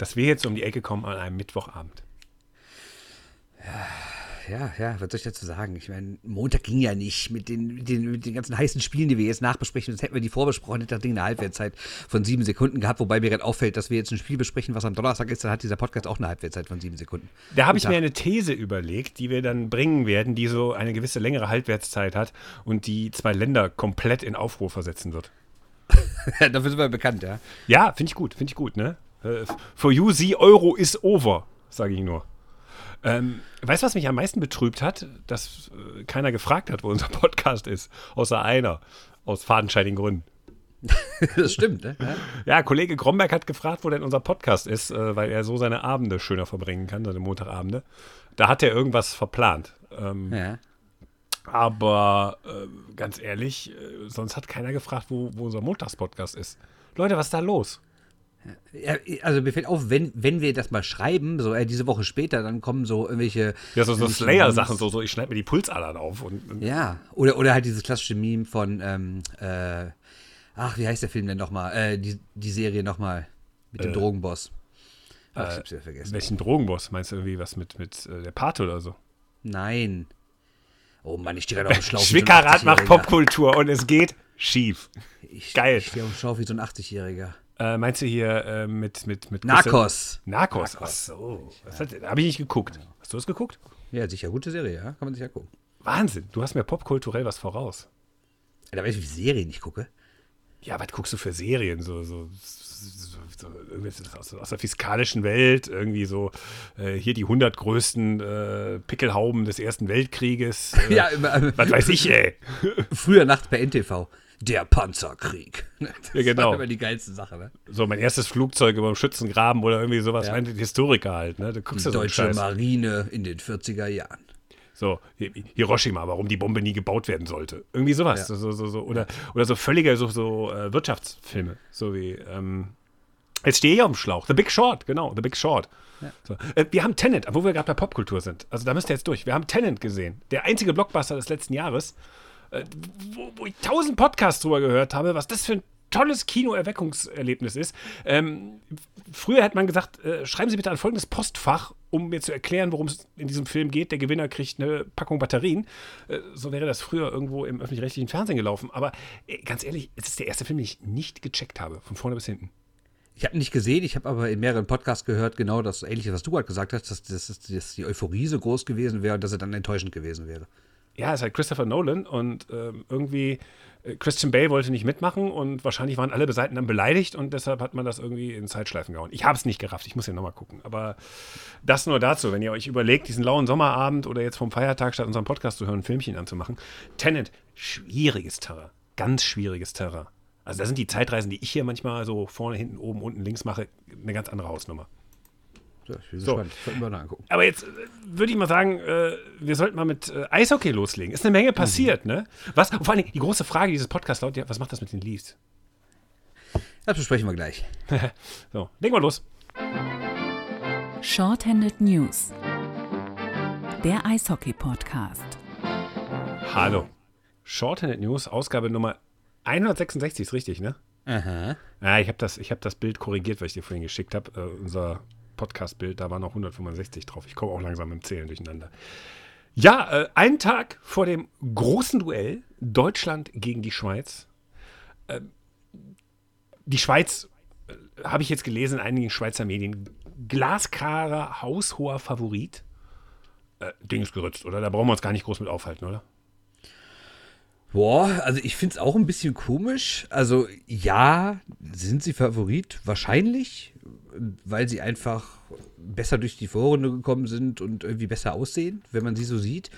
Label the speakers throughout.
Speaker 1: dass wir jetzt um die Ecke kommen an einem Mittwochabend.
Speaker 2: Ja, ja, was soll ich dazu sagen? Ich meine, Montag ging ja nicht mit den, mit den, mit den ganzen heißen Spielen, die wir jetzt nachbesprechen. Sonst hätten wir die vorbesprochen, hätte das Ding eine Halbwertszeit von sieben Sekunden gehabt. Wobei mir gerade auffällt, dass wir jetzt ein Spiel besprechen, was am Donnerstag ist. Dann hat dieser Podcast auch eine Halbwertszeit von sieben Sekunden.
Speaker 1: Da habe ich mir eine These überlegt, die wir dann bringen werden, die so eine gewisse längere Halbwertszeit hat und die zwei Länder komplett in Aufruhr versetzen wird.
Speaker 2: Dafür sind wir bekannt, ja.
Speaker 1: Ja, finde ich gut, finde ich gut, ne? For you, the Euro is over, sage ich nur. Ähm, weißt du, was mich am meisten betrübt hat? Dass äh, keiner gefragt hat, wo unser Podcast ist. Außer einer. Aus fadenscheinigen Gründen.
Speaker 2: das stimmt, ne? Ja.
Speaker 1: Ja, Kollege Gromberg hat gefragt, wo denn unser Podcast ist, äh, weil er so seine Abende schöner verbringen kann, seine Montagabende. Da hat er irgendwas verplant. Ähm,
Speaker 2: ja.
Speaker 1: Aber äh, ganz ehrlich, äh, sonst hat keiner gefragt, wo, wo unser Montagspodcast ist. Leute, was ist da los?
Speaker 2: Ja, also mir fällt auf, wenn, wenn wir das mal schreiben, so äh, diese Woche später, dann kommen so irgendwelche.
Speaker 1: Ja, so, so Slayer-Sachen, so, so ich schneide mir die Pulsadern auf. Und, und
Speaker 2: Ja, oder, oder halt dieses klassische Meme von, ähm, äh, ach, wie heißt der Film denn nochmal? Äh, die, die Serie nochmal mit dem Drogenboss. Ach, ich hab's wieder vergessen.
Speaker 1: welchen Drogenboss? Meinst du irgendwie was mit, mit äh, der Pate oder so?
Speaker 2: Nein. Oh Mann, ich stehe gerade auf dem Schlauch.
Speaker 1: Schwickerrad macht
Speaker 2: 80-Jähriger.
Speaker 1: Popkultur und es geht schief.
Speaker 2: Ich,
Speaker 1: Geil.
Speaker 2: Ich stehe auf dem Schlauch wie so ein 80-Jähriger.
Speaker 1: Äh, meinst du hier äh, mit, mit, mit
Speaker 2: Narcos.
Speaker 1: Narcos. Ach so. Habe ich nicht geguckt. Hast du das geguckt?
Speaker 2: Ja, sicher, gute Serie, ja. Kann man sich ja gucken.
Speaker 1: Wahnsinn. Du hast mir popkulturell was voraus.
Speaker 2: Da weiß ich, wie Serien ich gucke.
Speaker 1: Ja, was guckst du für Serien? So, so, so, so aus, aus der fiskalischen Welt, irgendwie so äh, hier die 100 größten äh, Pickelhauben des Ersten Weltkrieges. Äh,
Speaker 2: Ja, immer,
Speaker 1: Was weiß ich, ey.
Speaker 2: früher nachts bei NTV. Der Panzerkrieg. Das
Speaker 1: Ja, genau.
Speaker 2: war immer die geilste Sache, ne?
Speaker 1: So mein erstes Flugzeug über dem Schützengraben oder irgendwie sowas.
Speaker 2: Ja.
Speaker 1: Ja. Historiker halt, ne? Du guckst
Speaker 2: Die
Speaker 1: ja so
Speaker 2: deutsche. Marine in den 40er Jahren.
Speaker 1: So, Hi- Hiroshima, warum die Bombe nie gebaut werden sollte. Irgendwie sowas.
Speaker 2: Ja.
Speaker 1: So, so, so, oder, oder so völlige so, so äh, Wirtschaftsfilme. So wie, ähm, jetzt stehe ich auf dem Schlauch. The Big Short, genau, The Big Short. So. Äh, wir haben Tenant, wo wir gerade bei Popkultur sind. Also da müsst ihr jetzt durch. Wir haben Tenant gesehen. Der einzige Blockbuster des letzten Jahres, wo, wo ich tausend Podcasts drüber gehört habe, was das für ein tolles Kino-Erweckungserlebnis ist. Ähm, früher hätte man gesagt, äh, schreiben Sie bitte an folgendes Postfach, um mir zu erklären, worum es in diesem Film geht. Der Gewinner kriegt eine Packung Batterien. Äh, so wäre das früher irgendwo im öffentlich-rechtlichen Fernsehen gelaufen. Aber äh, ganz ehrlich, es ist der erste Film, den ich nicht gecheckt habe, von vorne bis hinten.
Speaker 2: Ich habe nicht gesehen, ich habe aber in mehreren Podcasts gehört, genau das Ähnliche, was du gerade gesagt hast, dass, dass, dass die Euphorie so groß gewesen wäre und dass er dann enttäuschend gewesen wäre.
Speaker 1: Ja, es ist halt Christopher Nolan und ähm, irgendwie äh, Christian Bale wollte nicht mitmachen und wahrscheinlich waren alle Seiten dann beleidigt und deshalb hat man das irgendwie in Zeitschleifen gehauen. Ich habe es nicht gerafft, ich muss ja nochmal gucken. Aber das nur dazu, wenn ihr euch überlegt, diesen lauen Sommerabend oder jetzt vom Feiertag statt unserem Podcast zu hören, ein Filmchen anzumachen. Tenet, schwieriges Terrain, ganz schwieriges Terrain. Also da sind die Zeitreisen, die ich hier manchmal so vorne, hinten, oben, unten, links mache, eine ganz andere Hausnummer.
Speaker 2: So, ich bin
Speaker 1: So.
Speaker 2: gespannt. Sollten wir mal angucken.
Speaker 1: Aber jetzt äh, würde ich mal sagen, äh, wir sollten mal mit äh, Eishockey loslegen. Ist eine Menge passiert, ne? Was, und vor allen Dingen, die große Frage dieses Podcasts lautet ja, was macht das mit den Leafs?
Speaker 2: Das besprechen wir gleich.
Speaker 1: So, legen wir los.
Speaker 3: Shorthanded News. Der Eishockey-Podcast.
Speaker 1: Hallo. Shorthanded News, Ausgabe Nummer 166, ist richtig, ne?
Speaker 2: Aha.
Speaker 1: Ja, ich habe das, ich hab das Bild korrigiert, was ich dir vorhin geschickt habe. Äh, unser Podcast-Bild, da waren noch 165 drauf. Ich komme auch langsam im Zählen durcheinander. Ja, äh, einen Tag vor dem großen Duell Deutschland gegen die Schweiz. Äh, die Schweiz, äh, habe ich jetzt gelesen in einigen Schweizer Medien, glasklarer, haushoher Favorit. Äh, Ding ist geritzt, oder? Da brauchen wir uns gar nicht groß mit aufhalten, oder?
Speaker 2: Boah, also ich finde es auch ein bisschen komisch. Also ja, sind sie Favorit? Wahrscheinlich, weil sie einfach besser durch die Vorrunde gekommen sind und irgendwie besser aussehen, wenn man sie so sieht.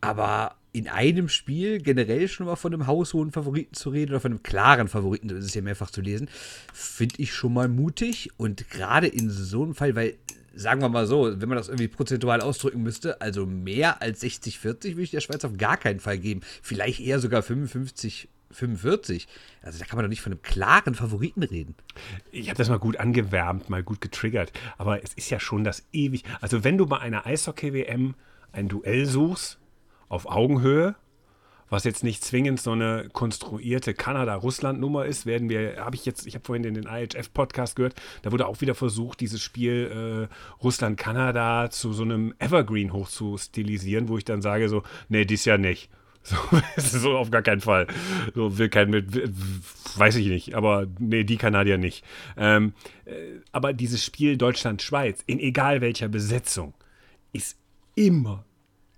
Speaker 2: Aber in einem Spiel generell schon mal von einem haushohen Favoriten zu reden oder von einem klaren Favoriten, das ist ja mehrfach zu lesen, finde ich schon mal mutig. Und gerade in so einem Fall, weil, sagen wir mal so, wenn man das irgendwie prozentual ausdrücken müsste, also mehr als 60-40 würde ich der Schweiz auf gar keinen Fall geben. Vielleicht eher sogar 55. 45. Also da kann man doch nicht von einem klaren Favoriten reden.
Speaker 1: Ich habe das mal gut angewärmt, mal gut getriggert. Aber es ist ja schon das ewig. Also, wenn du bei einer Eishockey-WM ein Duell suchst, auf Augenhöhe, was jetzt nicht zwingend so eine konstruierte Kanada-Russland-Nummer ist, werden wir, habe ich jetzt, ich habe vorhin in den IHF-Podcast gehört, da wurde auch wieder versucht, dieses Spiel äh, Russland-Kanada zu so einem Evergreen hochzustilisieren, wo ich dann sage so, nee, dies ja nicht. So, so auf gar keinen Fall. So will kein mit, weiß ich nicht, aber nee, die Kanadier nicht. Ähm, äh, aber dieses Spiel Deutschland-Schweiz, in egal welcher Besetzung, ist immer,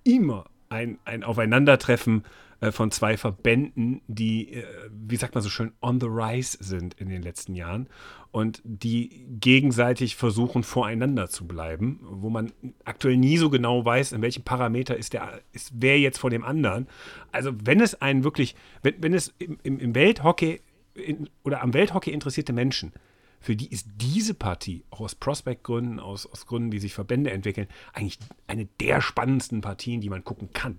Speaker 1: immer ein, ein Aufeinandertreffen äh, von zwei Verbänden, die, äh, wie sagt man so schön, on the rise sind in den letzten Jahren und die gegenseitig versuchen, voreinander zu bleiben, wo man aktuell nie so genau weiß, in welchem Parameter ist der, ist wer jetzt vor dem anderen. Also wenn es einen wirklich, wenn, wenn es im, im, Welthockey in, oder am Welthockey interessierte Menschen für die ist diese Partie, auch aus Prospect-Gründen, aus, aus Gründen, wie sich Verbände entwickeln, eigentlich eine der spannendsten Partien, die man gucken kann.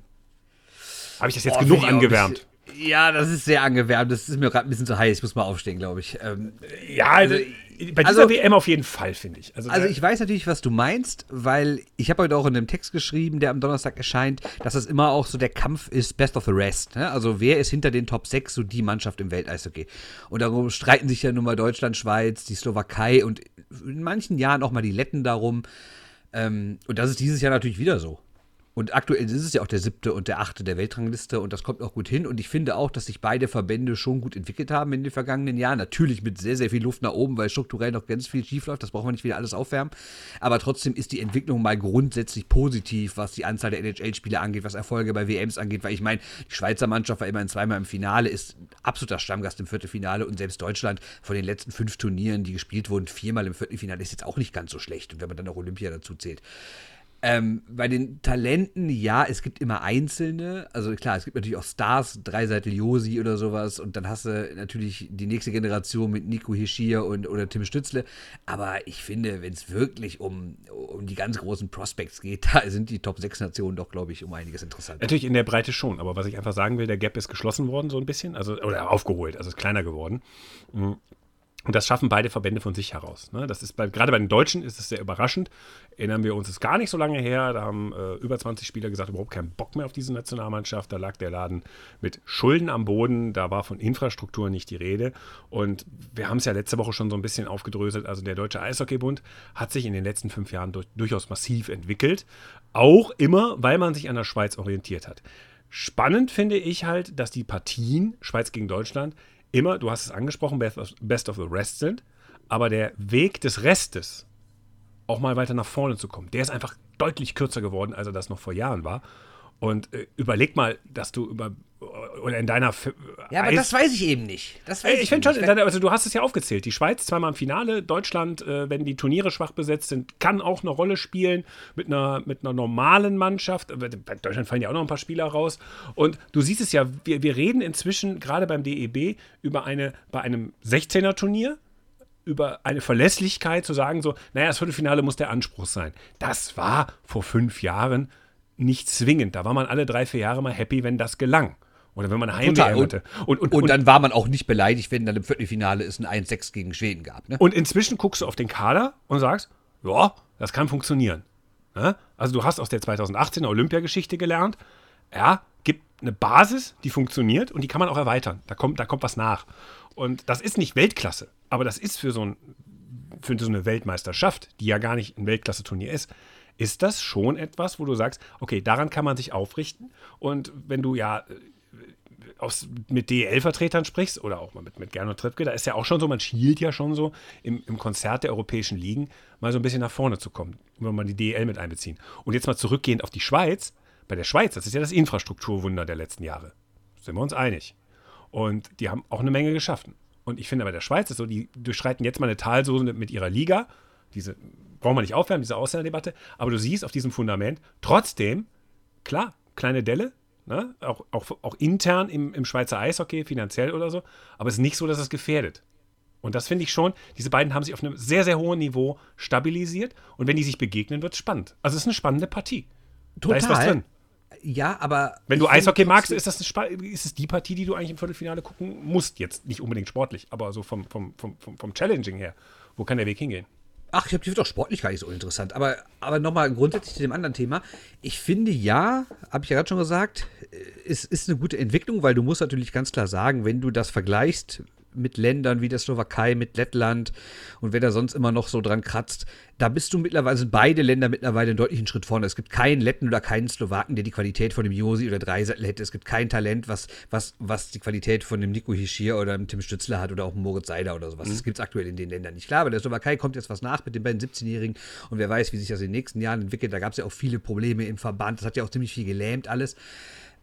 Speaker 1: Habe ich das jetzt oh, genug angewärmt?
Speaker 2: Ja, das ist sehr angewärmt. Das ist mir gerade ein bisschen zu heiß. Ich muss mal aufstehen, glaube ich. Ähm,
Speaker 1: ja, also, also bei dieser also, WM auf jeden Fall, finde ich.
Speaker 2: Also, also ich weiß natürlich, was du meinst, weil ich habe heute auch in einem Text geschrieben, der am Donnerstag erscheint, dass das immer auch so der Kampf ist, best of the rest. Ne? Also wer ist hinter den Top 6 so die Mannschaft im Welteishockey? Und darum streiten sich ja nun mal Deutschland, Schweiz, die Slowakei und in manchen Jahren auch mal die Letten darum. Ähm, und das ist dieses Jahr natürlich wieder so. Und aktuell ist es ja auch der siebte und der achte der Weltrangliste und das kommt auch gut hin. Und ich finde auch, dass sich beide Verbände schon gut entwickelt haben in den vergangenen Jahren. Natürlich mit sehr, sehr viel Luft nach oben, weil strukturell noch ganz viel schief läuft. Das brauchen wir nicht wieder alles aufwärmen. Aber trotzdem ist die Entwicklung mal grundsätzlich positiv, was die Anzahl der NHL-Spiele angeht, was Erfolge bei WMs angeht. Weil ich meine, die Schweizer Mannschaft war immerhin zweimal im Finale, ist absoluter Stammgast im Viertelfinale und selbst Deutschland von den letzten fünf Turnieren, die gespielt wurden, viermal im Viertelfinale, ist jetzt auch nicht ganz so schlecht. Und wenn man dann auch Olympia dazu zählt. Ähm, bei den Talenten, ja, es gibt immer einzelne. Also klar, es gibt natürlich auch Stars, Dreiseitel Josi oder sowas. Und dann hast du natürlich die nächste Generation mit Nico Hischier und oder Tim Stützle. Aber ich finde, wenn es wirklich um, um die ganz großen Prospects geht, da sind die Top 6 Nationen doch, glaube ich, um einiges interessant.
Speaker 1: Natürlich in der Breite schon. Aber was ich einfach sagen will, der Gap ist geschlossen worden, so ein bisschen. Also, oder aufgeholt, also ist kleiner geworden. Mhm. Und das schaffen beide Verbände von sich heraus. Ne? Das ist bei, gerade bei den Deutschen ist es sehr überraschend. Erinnern wir uns, ist gar nicht so lange her. Da haben äh, über 20 Spieler gesagt, überhaupt keinen Bock mehr auf diese Nationalmannschaft. Da lag der Laden mit Schulden am Boden. Da war von Infrastruktur nicht die Rede. Und wir haben es ja letzte Woche schon so ein bisschen aufgedröselt. Also der Deutsche Eishockeybund hat sich in den letzten fünf Jahren durch, durchaus massiv entwickelt. Auch immer, weil man sich an der Schweiz orientiert hat. Spannend finde ich halt, dass die Partien Schweiz gegen Deutschland immer, du hast es angesprochen, Best of, Best of the Rest sind, aber der Weg des Restes, auch mal weiter nach vorne zu kommen, der ist einfach deutlich kürzer geworden, als er das noch vor Jahren war. Und äh, überleg mal, dass du über oder in deiner. F
Speaker 2: ja, aber Eis das weiß ich eben nicht. Das
Speaker 1: weiß ich, ich finde schon, deiner, also du hast es ja aufgezählt. Die Schweiz zweimal im Finale, Deutschland, äh, wenn die Turniere schwach besetzt sind, kann auch eine Rolle spielen mit einer, mit einer normalen Mannschaft. Bei Deutschland fallen ja auch noch ein paar Spieler raus. Und du siehst es ja, wir, wir reden inzwischen gerade beim DEB über eine, bei einem 16er-Turnier, über eine Verlässlichkeit zu sagen, so, naja, das Viertelfinale muss der Anspruch sein. Das war vor fünf Jahren nicht zwingend. Da war man alle drei, vier Jahre mal happy, wenn das gelang. Oder wenn man eine Heimwehr
Speaker 2: hatte. Und, und, und, und, dann war man auch nicht beleidigt, wenn dann im Viertelfinale es ein 1-6 gegen Schweden gab. Ne?
Speaker 1: Und inzwischen guckst du auf den Kader und sagst, ja, das kann funktionieren. Ne? Also du hast aus der 2018er Olympiageschichte gelernt, ja, gibt eine Basis, die funktioniert und die kann man auch erweitern. Da kommt, da kommt was nach. Und das ist nicht Weltklasse, aber das ist für so, ein, für so eine Weltmeisterschaft, die ja gar nicht ein Weltklasse-Turnier ist, ist das schon etwas, wo du sagst, okay, daran kann man sich aufrichten. Und wenn du ja aus, mit DEL-Vertretern sprichst oder auch mal mit, mit Gernot Trippke, da ist ja auch schon so, man schielt ja schon so im, im Konzert der europäischen Ligen mal so ein bisschen nach vorne zu kommen, wenn man die DEL mit einbeziehen. Und jetzt mal zurückgehend auf die Schweiz. Bei der Schweiz, das ist ja das Infrastrukturwunder der letzten Jahre. Sind wir uns einig. Und die haben auch eine Menge geschaffen. Und ich finde bei der Schweiz ist so, die durchschreiten jetzt mal eine Talsoße mit ihrer Liga. Diese brauchen wir nicht aufwärmen, diese Ausländerdebatte. Aber du siehst auf diesem Fundament trotzdem, klar, kleine Delle, Ne? Auch, auch, auch intern im, im Schweizer Eishockey, finanziell oder so. Aber es ist nicht so, dass es gefährdet. Und das finde ich schon, diese beiden haben sich auf einem sehr, sehr hohen Niveau stabilisiert. Und wenn die sich begegnen, wird es spannend. Also es ist eine spannende Partie.
Speaker 2: Total. Da ist was drin. Ja, aber.
Speaker 1: Wenn du Eishockey magst, ist das ist es die Partie, die du eigentlich im Viertelfinale gucken musst. Jetzt nicht unbedingt sportlich, aber so vom, vom, vom, vom, vom Challenging her. Wo kann der Weg hingehen?
Speaker 2: Ach, ich wird auch sportlich gar nicht so interessant. Aber, aber nochmal grundsätzlich zu dem anderen Thema. Ich finde ja, habe ich ja gerade schon gesagt, es ist eine gute Entwicklung, weil du musst natürlich ganz klar sagen, wenn du das vergleichst mit Ländern wie der Slowakei, mit Lettland und wer da sonst immer noch so dran kratzt, da bist du mittlerweile, sind beide Länder mittlerweile einen deutlichen Schritt vorne. Es gibt keinen Letten oder keinen Slowaken, der die Qualität von dem Josi oder Dreisattel hätte. Es gibt kein Talent, was, was, was die Qualität von dem Nico Hischir oder dem Tim Stützler hat oder auch Moritz Seider oder sowas. Mhm. Das gibt es aktuell in den Ländern nicht. Klar, aber der Slowakei kommt jetzt was nach mit den beiden 17-Jährigen und wer weiß, wie sich das in den nächsten Jahren entwickelt. Da gab es ja auch viele Probleme im Verband. Das hat ja auch ziemlich viel gelähmt alles.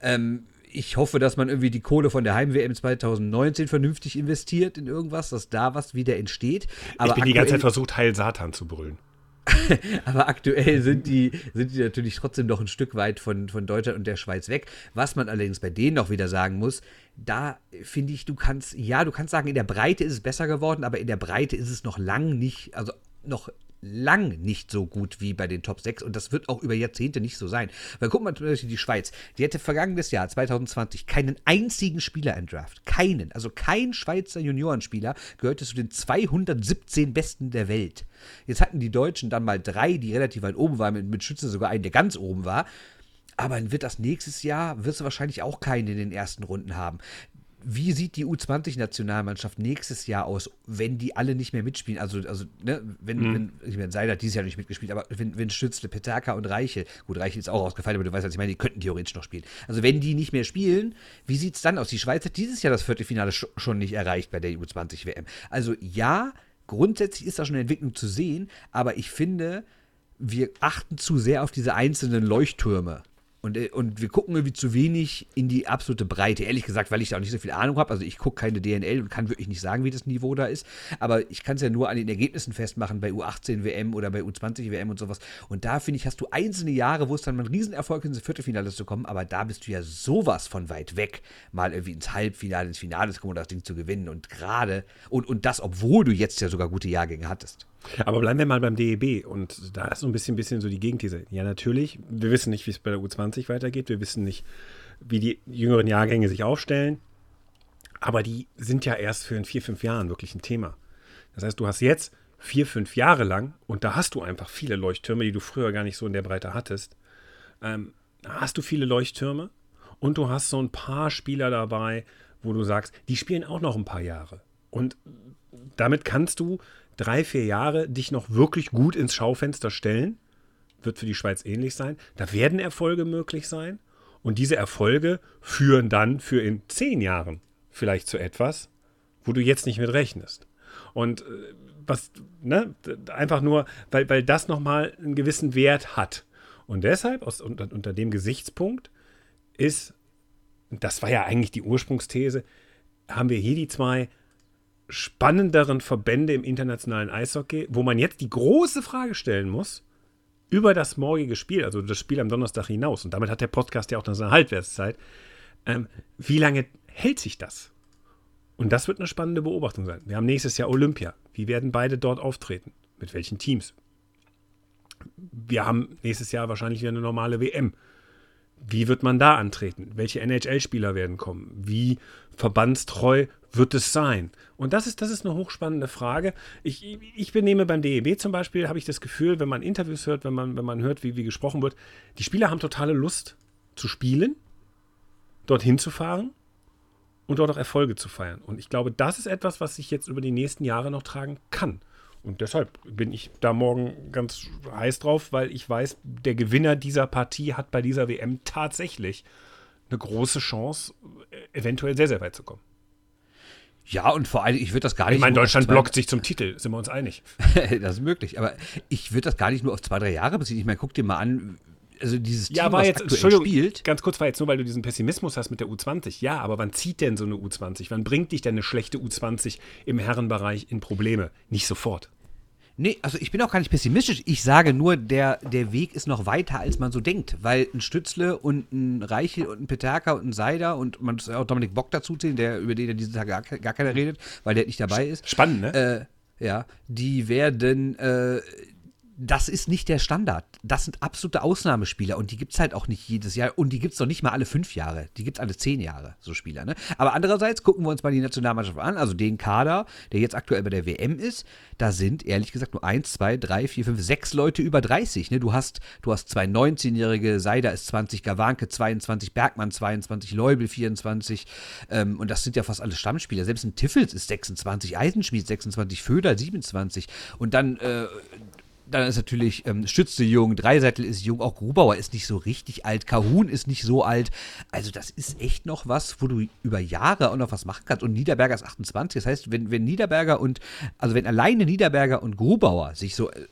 Speaker 2: Ähm, ich hoffe, dass man irgendwie die Kohle von der Heim-WM 2019 vernünftig investiert in irgendwas, dass da was wieder entsteht.
Speaker 1: Aber ich bin die ganze Zeit versucht, Heil Satan zu brüllen.
Speaker 2: aber aktuell sind die, sind die natürlich trotzdem noch ein Stück weit von, von Deutschland und der Schweiz weg. Was man allerdings bei denen noch wieder sagen muss, da finde ich, du kannst, ja, du kannst sagen, in der Breite ist es besser geworden, aber in der Breite ist es noch lang nicht, also noch lang nicht so gut wie bei den Top 6 und das wird auch über Jahrzehnte nicht so sein. Weil guck mal zum Beispiel die Schweiz, die hätte vergangenes Jahr 2020 keinen einzigen Spieler in Draft. Keinen. Also kein Schweizer Juniorenspieler gehörte zu den 217 Besten der Welt. Jetzt hatten die Deutschen dann mal drei, die relativ weit oben waren, mit, mit Schütze sogar einen, der ganz oben war. Aber wird das nächstes Jahr, wirst du wahrscheinlich auch keinen in den ersten Runden haben wie sieht die U20-Nationalmannschaft nächstes Jahr aus, wenn die alle nicht mehr mitspielen? Also, also ne, wenn, mhm. wenn, ich meine, Seiler hat dieses Jahr nicht mitgespielt, aber wenn, wenn Stützle, Petaka und Reiche, gut, Reiche ist auch ausgefallen, aber du weißt, was ich meine, die könnten theoretisch noch spielen. Also, wenn die nicht mehr spielen, wie sieht es dann aus? Die Schweiz hat dieses Jahr das Viertelfinale schon nicht erreicht bei der U20-WM. Also, ja, grundsätzlich ist da schon eine Entwicklung zu sehen, aber ich finde, wir achten zu sehr auf diese einzelnen Leuchttürme. Und, äh, und wir gucken irgendwie zu wenig in die absolute Breite. Ehrlich gesagt, weil ich da auch nicht so viel Ahnung habe. Also ich gucke keine DNL und kann wirklich nicht sagen, wie das Niveau da ist. Aber ich kann es ja nur an den Ergebnissen festmachen bei U18 WM oder bei U20 WM und sowas. Und da finde ich, hast du einzelne Jahre, wo es dann mal ein Riesenerfolg ist, ins Viertelfinale zu kommen. Aber da bist du ja sowas von weit weg, mal irgendwie ins Halbfinale, ins Finale zu kommen und das Ding zu gewinnen. Und gerade, und, und das, obwohl du jetzt ja sogar gute Jahrgänge hattest.
Speaker 1: Aber bleiben wir mal beim DEB und da ist so ein bisschen, bisschen so die Gegenthese. Ja, natürlich, wir wissen nicht, wie es bei der U20 weitergeht, wir wissen nicht, wie die jüngeren Jahrgänge sich aufstellen, aber die sind ja erst für in vier, fünf Jahren wirklich ein Thema. Das heißt, du hast jetzt vier, fünf Jahre lang und da hast du einfach viele Leuchttürme, die du früher gar nicht so in der Breite hattest. Ähm, hast du viele Leuchttürme und du hast so ein paar Spieler dabei, wo du sagst, die spielen auch noch ein paar Jahre. Und damit kannst du drei, vier Jahre dich noch wirklich gut ins Schaufenster stellen. Wird für die Schweiz ähnlich sein. Da werden Erfolge möglich sein. Und diese Erfolge führen dann für in zehn Jahren vielleicht zu etwas, wo du jetzt nicht mit rechnest. Und äh, was, ne, einfach nur, weil, weil das nochmal einen gewissen Wert hat. Und deshalb, aus, unter, unter dem Gesichtspunkt, ist, das war ja eigentlich die Ursprungsthese, haben wir hier die zwei spannenderen Verbände im internationalen Eishockey, wo man jetzt die große Frage stellen muss, über das morgige Spiel, also das Spiel am Donnerstag hinaus, und damit hat der Podcast ja auch noch seine Halbwertszeit, ähm, wie lange hält sich das? Und das wird eine spannende Beobachtung sein. Wir haben nächstes Jahr Olympia. Wie werden beide dort auftreten? Mit welchen Teams? Wir haben nächstes Jahr wahrscheinlich wieder eine normale WM. Wie wird man da antreten? Welche NHL-Spieler werden kommen? Wie verbandstreu wird es sein? Und das ist, das ist eine hochspannende Frage. Ich, ich benehme beim DEB zum Beispiel, habe ich das Gefühl, wenn man Interviews hört, wenn man, wenn man hört, wie, wie gesprochen wird, die Spieler haben totale Lust zu spielen, dorthin zu fahren und dort auch Erfolge zu feiern. Und ich glaube, das ist etwas, was sich jetzt über die nächsten Jahre noch tragen kann. Und deshalb bin ich da morgen ganz heiß drauf, weil ich weiß, der Gewinner dieser Partie hat bei dieser WM tatsächlich eine große Chance, eventuell sehr, sehr weit zu kommen.
Speaker 2: Ja, und vor allem, ich würde das gar nicht.
Speaker 1: Ich meine, Deutschland blockt sich zum Titel, sind wir uns einig.
Speaker 2: das ist möglich, aber ich würde das gar nicht nur auf zwei, drei Jahre beziehen. Ich meine, guck dir mal an, also dieses
Speaker 1: Team, ja, war jetzt, Entschuldigung, spielt. Ganz kurz war jetzt nur, weil du diesen Pessimismus hast mit der U20. Ja, aber wann zieht denn so eine U20? Wann bringt dich denn eine schlechte U20 im Herrenbereich in Probleme? Nicht sofort.
Speaker 2: Nee, also ich bin auch gar nicht pessimistisch. Ich sage nur, der, der Weg ist noch weiter, als man so denkt. Weil ein Stützle und ein Reichel und ein Peterka und ein Seider und man muss auch Dominik Bock dazu zählen, der, über den ja diesen Tag gar, gar keiner redet, weil der nicht dabei ist.
Speaker 1: Spannend, ne?
Speaker 2: Äh, ja, die werden, äh, das ist nicht der Standard. Das sind absolute Ausnahmespieler und die gibt es halt auch nicht jedes Jahr und die gibt es noch nicht mal alle fünf Jahre. Die gibt es alle zehn Jahre, so Spieler. Ne? Aber andererseits gucken wir uns mal die Nationalmannschaft an, also den Kader, der jetzt aktuell bei der WM ist. Da sind ehrlich gesagt nur eins, zwei, drei, vier, fünf, sechs Leute über 30. Ne? Du, hast, du hast zwei 19-Jährige, Seider ist 20, Gawanke 22, Bergmann 22, Leubel 24. Ähm, und das sind ja fast alle Stammspieler. Selbst ein Tiffels ist 26, Eisenschmied 26, Föder 27. Und dann äh, dann ist natürlich ähm, Stütze jung, Dreiseitel ist jung, auch Grubauer ist nicht so richtig alt, Kahun ist nicht so alt. Also das ist echt noch was, wo du über Jahre auch noch was machen kannst. Und Niederberger ist 28. Das heißt, wenn, wenn Niederberger und, also wenn alleine Niederberger und Grubauer sich so äh,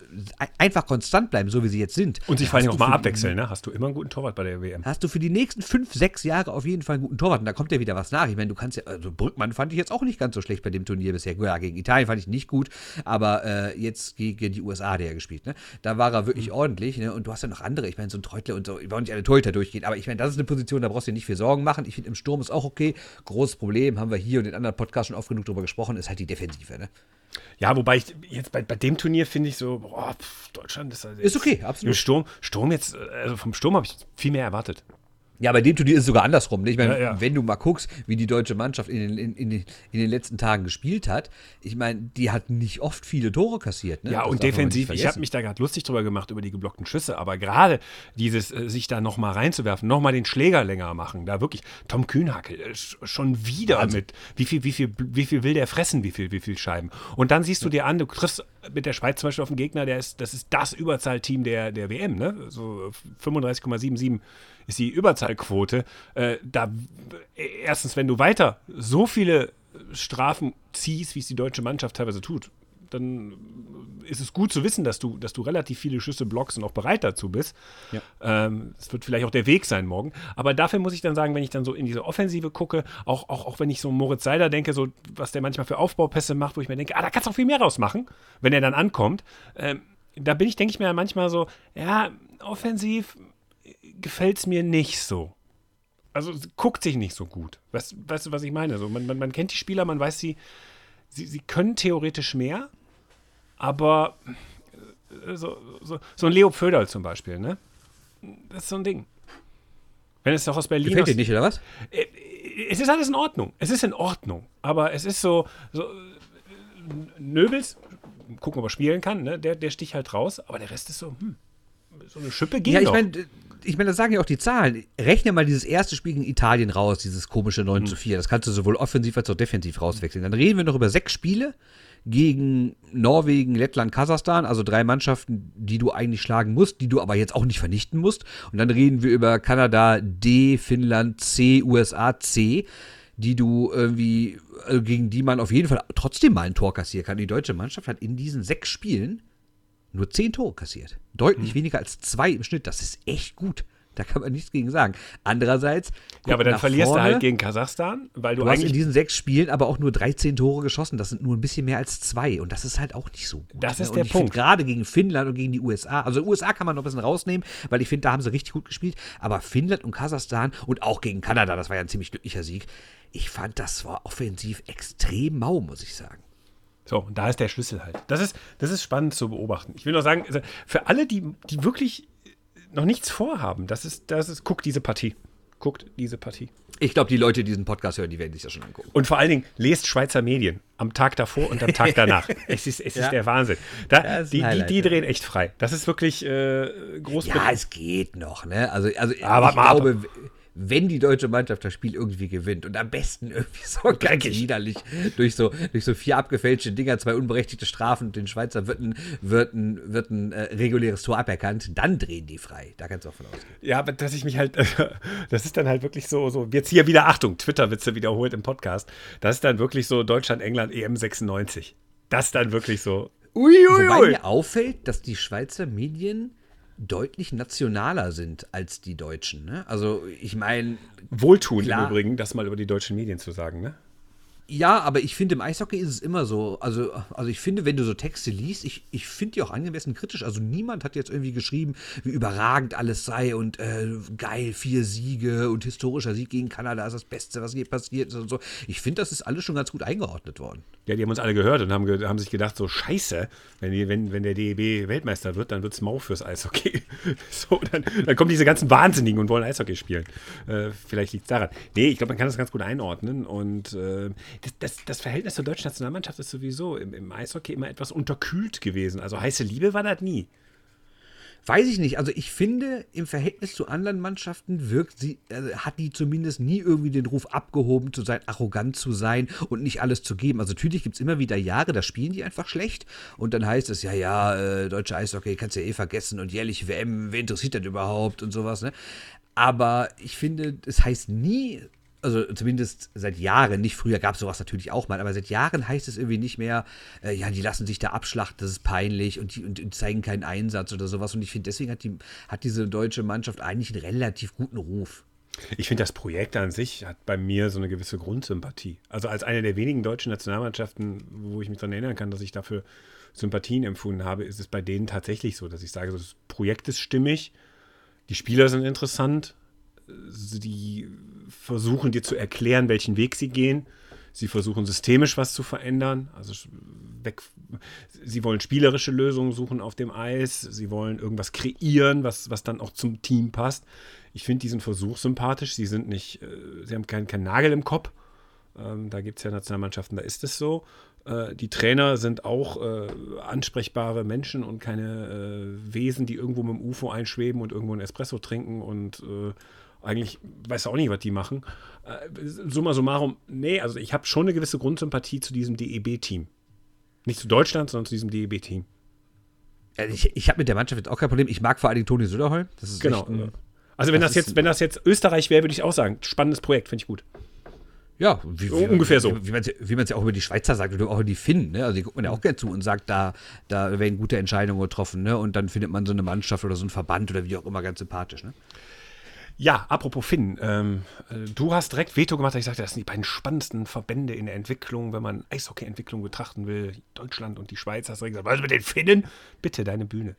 Speaker 2: einfach konstant bleiben, so wie sie jetzt sind.
Speaker 1: Und sich vor allem auch mal abwechseln, ne? Hast du immer einen guten Torwart bei der WM.
Speaker 2: Hast du für die nächsten fünf, sechs Jahre auf jeden Fall einen guten Torwart. Und da kommt ja wieder was nach. Ich meine, du kannst ja, also Brückmann fand ich jetzt auch nicht ganz so schlecht bei dem Turnier bisher. Ja, gegen Italien fand ich nicht gut, aber äh, jetzt gegen die USA, der ja gespielt gespielt. Ne? Da war er wirklich mhm. ordentlich. Ne? Und du hast ja noch andere. Ich meine, so ein Treutler und so. Ich wollte nicht alle Torhüter durchgehen. Aber ich meine, das ist eine Position, da brauchst du dir nicht viel Sorgen machen. Ich finde, im Sturm ist auch okay. Großes Problem, haben wir hier und in anderen Podcasts schon oft genug drüber gesprochen, ist halt die Defensive. Ne?
Speaker 1: Ja, wobei ich jetzt bei, bei dem Turnier finde ich so, boah, pff, Deutschland ist halt
Speaker 2: Ist okay, absolut.
Speaker 1: Sturm, Sturm jetzt, also vom Sturm habe ich viel mehr erwartet.
Speaker 2: Ja, bei dem Turnier ist es sogar andersrum. Ne? Ich meine, ja, ja. wenn du mal guckst, wie die deutsche Mannschaft in den, in, in, in den letzten Tagen gespielt hat, ich meine, die hat nicht oft viele Tore kassiert. Ne?
Speaker 1: Ja, das und defensiv, ich habe mich da gerade lustig drüber gemacht, über die geblockten Schüsse, aber gerade dieses, äh, sich da nochmal reinzuwerfen, nochmal den Schläger länger machen, da wirklich, Tom Kühnhackel, äh, schon wieder also, mit, wie viel, wie, viel, wie viel will der fressen, wie viel, wie viel Scheiben. Und dann siehst du dir an, du triffst mit der Schweiz zum Beispiel auf einen Gegner, der ist, das ist das Überzahlteam der, der WM, ne? So 35,77 ist die Überzahlquote. Äh, da erstens, wenn du weiter so viele Strafen ziehst, wie es die deutsche Mannschaft teilweise tut, dann ist es gut zu wissen, dass du, dass du relativ viele Schüsse blockst und auch bereit dazu bist. Ja. Ähm, das wird vielleicht auch der Weg sein morgen. Aber dafür muss ich dann sagen, wenn ich dann so in diese Offensive gucke, auch, auch, auch wenn ich so Moritz Seider denke, so was der manchmal für Aufbaupässe macht, wo ich mir denke, ah, da kannst du auch viel mehr rausmachen, wenn er dann ankommt. Ähm, da bin ich, denke ich mir manchmal so, ja, offensiv gefällt es mir nicht so. Also guckt sich nicht so gut. Weißt, weißt du, was ich meine? So, man, man, man kennt die Spieler, man weiß, sie, sie, sie können theoretisch mehr, aber äh, so, so, so ein Leo Föderl zum Beispiel, ne? Das ist so ein Ding. Wenn es doch aus Berlin.
Speaker 2: Gefällt dir nicht, oder was?
Speaker 1: Äh, es ist alles in Ordnung. Es ist in Ordnung. Aber es ist so. so Nöbels, gucken, ob er spielen kann, ne? der, der sticht halt raus, aber der Rest ist so, hm, so eine Schippe geht Ja,
Speaker 2: ich meine, ich meine, das sagen ja auch die Zahlen. Rechne mal dieses erste Spiel gegen Italien raus, dieses komische 9 zu 4. Das kannst du sowohl offensiv als auch defensiv rauswechseln. Dann reden wir noch über sechs Spiele gegen Norwegen, Lettland, Kasachstan, also drei Mannschaften, die du eigentlich schlagen musst, die du aber jetzt auch nicht vernichten musst. Und dann reden wir über Kanada D, Finnland C, USA C, die du irgendwie, also gegen die man auf jeden Fall trotzdem mal ein Tor kassieren kann. Die deutsche Mannschaft hat in diesen sechs Spielen nur zehn Tore kassiert. Deutlich hm. weniger als zwei im Schnitt. Das ist echt gut. Da kann man nichts gegen sagen. Andererseits.
Speaker 1: Ja, aber dann verlierst vorne, du halt gegen Kasachstan, weil du,
Speaker 2: du hast in diesen sechs Spielen aber auch nur 13 Tore geschossen. Das sind nur ein bisschen mehr als zwei. Und das ist halt auch nicht so gut.
Speaker 1: Das
Speaker 2: ne?
Speaker 1: ist der und Punkt.
Speaker 2: Gerade gegen Finnland und gegen die USA. Also USA kann man noch ein bisschen rausnehmen, weil ich finde, da haben sie richtig gut gespielt. Aber Finnland und Kasachstan und auch gegen Kanada, das war ja ein ziemlich glücklicher Sieg. Ich fand, das war offensiv extrem mau, muss ich sagen.
Speaker 1: So, und da ist der Schlüssel halt. Das ist, das ist spannend zu beobachten. Ich will nur sagen, also für alle, die, die wirklich noch nichts vorhaben, das ist, das ist, guckt diese Partie. Guckt diese Partie.
Speaker 2: Ich glaube, die Leute, die diesen Podcast hören, die werden sich das schon angucken.
Speaker 1: Und vor allen Dingen, lest Schweizer Medien am Tag davor und am Tag danach. es ist, es ja. ist der Wahnsinn. Da, die, die, die, drehen echt frei. Das ist wirklich äh, groß.
Speaker 2: Ja, es geht noch, ne? Also, also Aber ich glaube, ab wenn die deutsche Mannschaft das Spiel irgendwie gewinnt und am besten irgendwie so ganz widerlich durch so, durch so vier abgefälschte Dinger, zwei unberechtigte Strafen und den Schweizer wird ein, wird ein, wird ein äh, reguläres Tor aberkannt, dann drehen die frei. Da kannst du auch von ausgehen.
Speaker 1: Ja, aber dass ich mich halt, das ist dann halt wirklich so, so jetzt hier wieder, Achtung, Twitter-Witze wiederholt im Podcast, das ist dann wirklich so Deutschland, England, EM 96. Das dann wirklich so.
Speaker 2: Uiuiui. Wobei mir auffällt, dass die Schweizer Medien deutlich nationaler sind als die Deutschen. Ne? Also ich meine.
Speaker 1: Wohltun klar, im Übrigen, das mal über die deutschen Medien zu sagen, ne?
Speaker 2: Ja, aber ich finde, im Eishockey ist es immer so. Also, also ich finde, wenn du so Texte liest, ich, ich finde die auch angemessen kritisch. Also niemand hat jetzt irgendwie geschrieben, wie überragend alles sei und äh, geil, vier Siege und historischer Sieg gegen Kanada ist das Beste, was je passiert ist und so. Ich finde, das ist alles schon ganz gut eingeordnet worden.
Speaker 1: Ja, die haben uns alle gehört und haben, ge haben sich gedacht, so scheiße, wenn, die, wenn, wenn der DEB Weltmeister wird, dann wird es mau fürs Eishockey. so, dann, dann kommen diese ganzen Wahnsinnigen und wollen Eishockey spielen. Äh, vielleicht liegt es daran. Nee, ich glaube, man kann das ganz gut einordnen und äh, das, das, das, Verhältnis zur deutschen Nationalmannschaft ist sowieso im, im Eishockey immer etwas unterkühlt gewesen. Also heiße Liebe war das nie.
Speaker 2: Weiß ich nicht. Also ich finde, im Verhältnis zu anderen Mannschaften wirkt sie, äh, hat die zumindest nie irgendwie den Ruf abgehoben zu sein, arrogant zu sein und nicht alles zu geben. Also natürlich gibt es immer wieder Jahre, da spielen die einfach schlecht und dann heißt es, ja, ja, äh, deutsche Eishockey kannst du ja eh vergessen und jährliche WM, wer interessiert das überhaupt und sowas, ne? Aber ich finde, es heißt nie, also zumindest seit Jahren, nicht früher gab es sowas natürlich auch mal, aber seit Jahren heißt es irgendwie nicht mehr, äh, ja, die lassen sich da abschlachten, das ist peinlich und die, und, und zeigen keinen Einsatz oder sowas. Und ich finde, deswegen hat, die, hat diese deutsche Mannschaft eigentlich einen relativ guten Ruf.
Speaker 1: Ich finde, das Projekt an sich hat bei mir so eine gewisse Grundsympathie. Also als eine der wenigen deutschen Nationalmannschaften, wo ich mich daran erinnern kann, dass ich dafür Sympathien empfunden habe, ist es bei denen tatsächlich so, dass ich sage, das Projekt ist stimmig, die Spieler sind interessant, sie versuchen dir zu erklären, welchen Weg sie gehen. Sie versuchen systemisch was zu verändern. Also weg, sie wollen spielerische Lösungen suchen auf dem Eis. Sie wollen irgendwas kreieren, was, was dann auch zum Team passt. Ich finde diesen Versuch sympathisch. Sie sind nicht, äh, sie haben keinen kein Nagel im Kopf. Ähm, da gibt es ja Nationalmannschaften, da ist es so. Äh, die Trainer sind auch äh, ansprechbare Menschen und keine äh, Wesen, die irgendwo mit dem UFO einschweben und irgendwo ein Espresso trinken und äh, eigentlich weiß auch nicht, was die machen. Äh, summa summarum, nee, also ich habe schon eine gewisse Grundsympathie zu diesem DEB-Team. Nicht zu Deutschland, sondern zu diesem DEB-Team.
Speaker 2: Ich, ich habe mit der Mannschaft jetzt auch kein Problem. Ich mag vor allem Toni Söderholm.
Speaker 1: Das ist genau. Ein, also wenn das, das jetzt, wenn das jetzt Österreich wäre, würde ich auch sagen, spannendes Projekt, finde ich gut.
Speaker 2: Ja, wie, wie, ungefähr so. Wie, wie man es ja auch über die Schweizer sagt oder auch über die Finnen. Ne? Also die guckt man ja auch gerne zu und sagt, da, da werden gute Entscheidungen getroffen. Ne? Und dann findet man so eine Mannschaft oder so einen Verband oder wie auch immer ganz sympathisch. Ne?
Speaker 1: Ja, apropos Finn, ähm, äh, du hast direkt Veto gemacht, ich sagte, das sind die beiden spannendsten Verbände in der Entwicklung, wenn man Eishockey-Entwicklung betrachten will. Deutschland und die Schweiz, hast du gesagt, was mit den Finnen? Bitte, deine Bühne.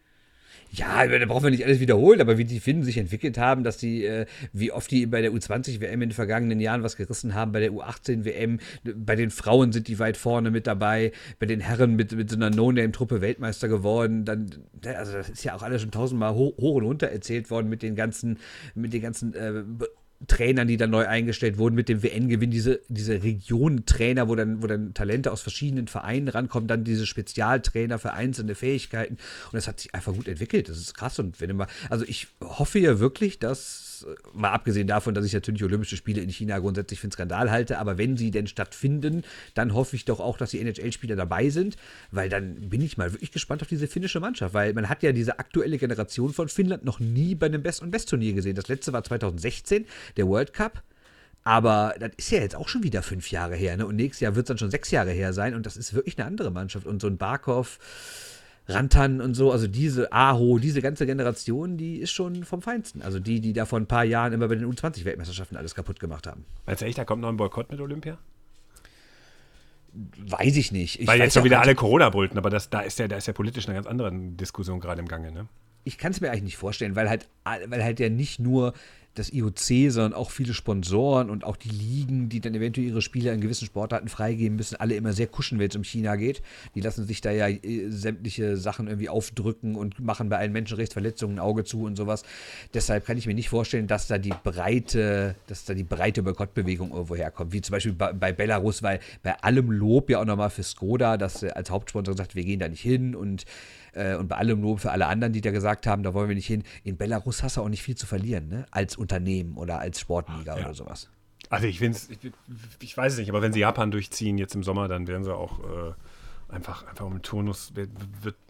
Speaker 2: Ja, da brauchen wir nicht alles wiederholen, aber wie die Finnen sich entwickelt haben, dass die, äh, wie oft die bei der U20-WM in den vergangenen Jahren was gerissen haben, bei der U18-WM, bei den Frauen sind die weit vorne mit dabei, bei den Herren mit, mit so einer No-Name-Truppe Weltmeister geworden, dann, also das ist ja auch alles schon tausendmal hoch, hoch und runter erzählt worden mit den ganzen, mit den ganzen äh, Trainern, die dann neu eingestellt wurden mit dem WN-Gewinn, diese, diese Regionentrainer, wo dann, wo dann Talente aus verschiedenen Vereinen rankommen, dann diese Spezialtrainer für einzelne Fähigkeiten. Und das hat sich einfach gut entwickelt. Das ist krass. Und wenn immer, also ich hoffe ja wirklich, dass mal abgesehen davon, dass ich natürlich Olympische Spiele in China grundsätzlich für einen Skandal halte, aber wenn sie denn stattfinden, dann hoffe ich doch auch, dass die NHL-Spieler dabei sind, weil dann bin ich mal wirklich gespannt auf diese finnische Mannschaft, weil man hat ja diese aktuelle Generation von Finnland noch nie bei einem Best- und Best-Turnier gesehen. Das letzte war 2016, der World Cup. Aber das ist ja jetzt auch schon wieder fünf Jahre her, ne? Und nächstes Jahr wird es dann schon sechs Jahre her sein. Und das ist wirklich eine andere Mannschaft. Und so ein Barkov, Rantan und so, also diese Aho, diese ganze Generation, die ist schon vom Feinsten. Also die, die da vor ein paar Jahren immer bei den U20-Weltmeisterschaften alles kaputt gemacht haben.
Speaker 1: Meinst du echt, da kommt noch ein Boykott mit Olympia?
Speaker 2: Weiß ich nicht. Ich
Speaker 1: Weil jetzt schon wieder alle Corona wollten, aber das, da, ist ja, da ist ja politisch eine ganz andere Diskussion gerade im Gange, ne?
Speaker 2: Ich kann es mir eigentlich nicht vorstellen, weil halt, weil halt ja nicht nur das IOC, sondern auch viele Sponsoren und auch die Ligen, die dann eventuell ihre Spiele an gewissen Sportarten freigeben müssen, alle immer sehr kuschen, wenn es um China geht. Die lassen sich da ja äh, sämtliche Sachen irgendwie aufdrücken und machen bei allen Menschenrechtsverletzungen ein Auge zu und sowas. Deshalb kann ich mir nicht vorstellen, dass da die breite, dass da die breite Boykottbewegung irgendwo herkommt. Wie zum Beispiel bei, bei Belarus, weil bei allem Lob ja auch nochmal für Skoda, dass als Hauptsponsor sagt, wir gehen da nicht hin und äh, und bei allem Lob für alle anderen, die da gesagt haben, da wollen wir nicht hin. In Belarus hast du auch nicht viel zu verlieren, ne? Als Unternehmen oder als Sportliga ja. oder sowas.
Speaker 1: Also ich ich, ich weiß es nicht, aber wenn sie Japan durchziehen jetzt im Sommer, dann werden sie auch äh, einfach, einfach um den Turnus wird,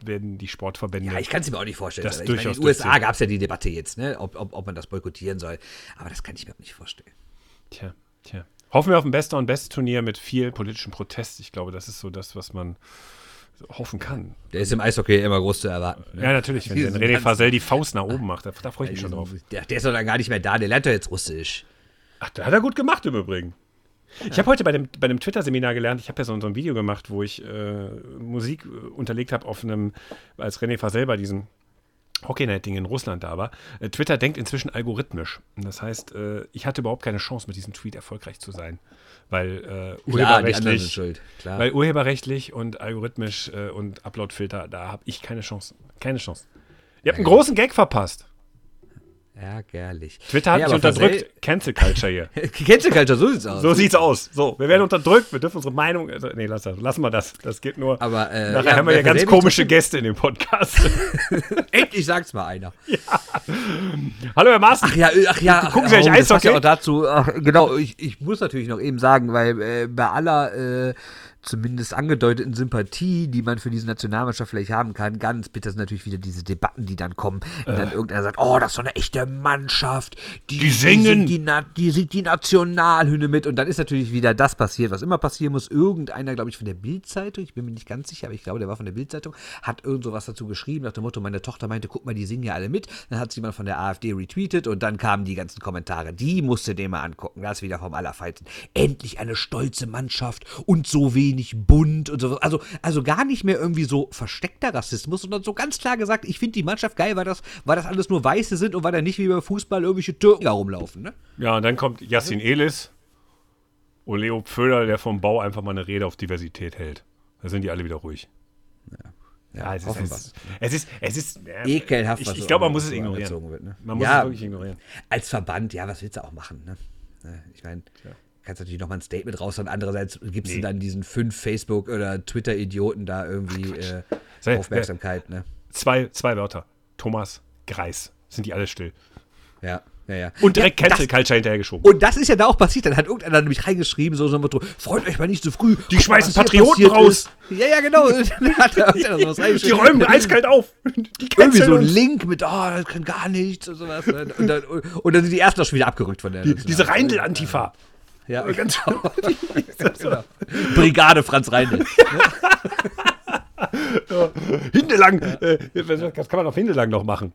Speaker 1: werden die Sportverbände.
Speaker 2: Ja, ich kann es mir auch nicht vorstellen. Das ich meine, in den USA gab es ja die Debatte jetzt, ne? ob, ob, ob man das boykottieren soll. Aber das kann ich mir auch nicht vorstellen.
Speaker 1: Tja, tja. Hoffen wir auf ein Bester und Best Turnier mit viel politischem Protest. Ich glaube, das ist so das, was man hoffen kann.
Speaker 2: Der ist im Eishockey immer groß zu erwarten.
Speaker 1: Ne? Ja, natürlich. Wenn, René Fasel die Faust nach oben macht, da, da freue ich mich schon drauf.
Speaker 2: Der, der, ist doch dann gar nicht mehr da, der lernt doch jetzt Russisch.
Speaker 1: Ach, der hat er gut gemacht im Übrigen. Ich habe heute bei dem, bei dem Twitter-Seminar gelernt, ich habe ja so, so ein Video gemacht, wo ich äh, Musik unterlegt habe auf einem, als René Fasel bei diesem Hockeynight-Ding in Russland da war. Äh, Twitter denkt inzwischen algorithmisch. Das heißt, äh, ich hatte überhaupt keine Chance, mit diesem Tweet erfolgreich zu sein. Weil äh,
Speaker 2: Klar,
Speaker 1: urheberrechtlich,
Speaker 2: schuld. Klar.
Speaker 1: weil urheberrechtlich und algorithmisch äh, und Uploadfilter, da habe ich keine Chance. Keine Chance. Ihr habt einen großen Gag verpasst.
Speaker 2: Ärgerlich.
Speaker 1: Twitter hat
Speaker 2: Ja,
Speaker 1: mich
Speaker 2: aber
Speaker 1: unterdrückt. Cancel Culture hier.
Speaker 2: Cancel Culture, so sieht's aus.
Speaker 1: So sieht's aus. So, wir werden unterdrückt, wir dürfen unsere Meinung. Also, nee, lass das. Lassen wir das. Das geht nur.
Speaker 2: Aber, äh,
Speaker 1: nachher
Speaker 2: ja,
Speaker 1: haben wir ja ganz komische Gäste in dem Podcast.
Speaker 2: Endlich sagt's mal einer.
Speaker 1: Hallo, Herr Maaßen.
Speaker 2: Ach ja, äh, ach ja.
Speaker 1: Gucken Sie eigentlich
Speaker 2: das passt
Speaker 1: Eishockey?
Speaker 2: ja auch dazu. Ach, genau, ich, ich muss natürlich noch eben sagen, weil äh, bei aller äh, zumindest angedeuteten Sympathie, die man für diese Nationalmannschaft vielleicht haben kann, ganz bitter sind natürlich wieder diese Debatten, die dann kommen, wenn dann irgendeiner sagt, oh, das ist so eine echte Mannschaft, die,
Speaker 1: Die singen.
Speaker 2: die, Na die singt die Nationalhymne mit und dann ist natürlich wieder das passiert, was immer passieren muss. Irgendeiner, glaube ich, von der Bildzeitung, ich bin mir nicht ganz sicher, aber ich glaube, der war von der Bildzeitung, hat irgend sowas dazu geschrieben, nach dem Motto, meine Tochter meinte, guck mal, die singen ja alle mit. Dann hat es jemand von der AfD retweetet und dann kamen die ganzen Kommentare. Die musste dir mal angucken. Das ist wieder vom Allerfeinsten. Endlich eine stolze Mannschaft und so wenig bunt und so. Also, also gar nicht mehr irgendwie so versteckter Rassismus, sondern so ganz klar gesagt, ich finde die Mannschaft geil, weil das, weil das alles nur Weiße sind und weil da nicht wie beim Fußball irgendwelche Türken da rumlaufen. Ne?
Speaker 1: Ja, und dann kommt Yassin Elis und Leo Pföder, der vom Bau einfach mal eine Rede auf Diversität hält. Da sind die alle wieder ruhig. Ja, es, ist,
Speaker 2: hoffen
Speaker 1: es, ist, es ist, es ist, ja,
Speaker 2: Ekelhaft,
Speaker 1: Ich, ich glaube, man
Speaker 2: an-
Speaker 1: muss es ignorieren.
Speaker 2: wird, ne?
Speaker 1: Man muss
Speaker 2: Ja.
Speaker 1: es wirklich ignorieren.
Speaker 2: Als Verband, ja, was willst du auch machen, ne? Ich meine, kannst natürlich nochmal ein Statement raus und andererseits gibst
Speaker 1: Nee.
Speaker 2: du dann diesen fünf Facebook- oder Twitter-Idioten da irgendwie äh,
Speaker 1: Sei-
Speaker 2: Aufmerksamkeit, ne?
Speaker 1: Zwei, zwei Wörter. Thomas Greis. Sind die alle still.
Speaker 2: Ja, ja, ja.
Speaker 1: Und direkt
Speaker 2: ja,
Speaker 1: Cancel Culture hinterhergeschoben.
Speaker 2: Und das ist ja da auch passiert. Dann hat irgendeiner nämlich reingeschrieben, so so ein Motto, freut euch mal nicht zu früh.
Speaker 1: Die schmeißen Patrioten raus.
Speaker 2: Ist. Ja, ja, genau.
Speaker 1: Die räumen eiskalt auf. Die
Speaker 2: Irgendwie so ein. Link mit, oh, das kann gar nichts und sowas. Und dann, und dann sind die ersten auch schon wieder abgerückt von der.
Speaker 1: Diese Reindl-Antifa.
Speaker 2: Ja,
Speaker 1: Ganz
Speaker 2: genau. Brigade Franz Reindl.
Speaker 1: Hindelang. Äh, das kann man auf Hindelang noch machen.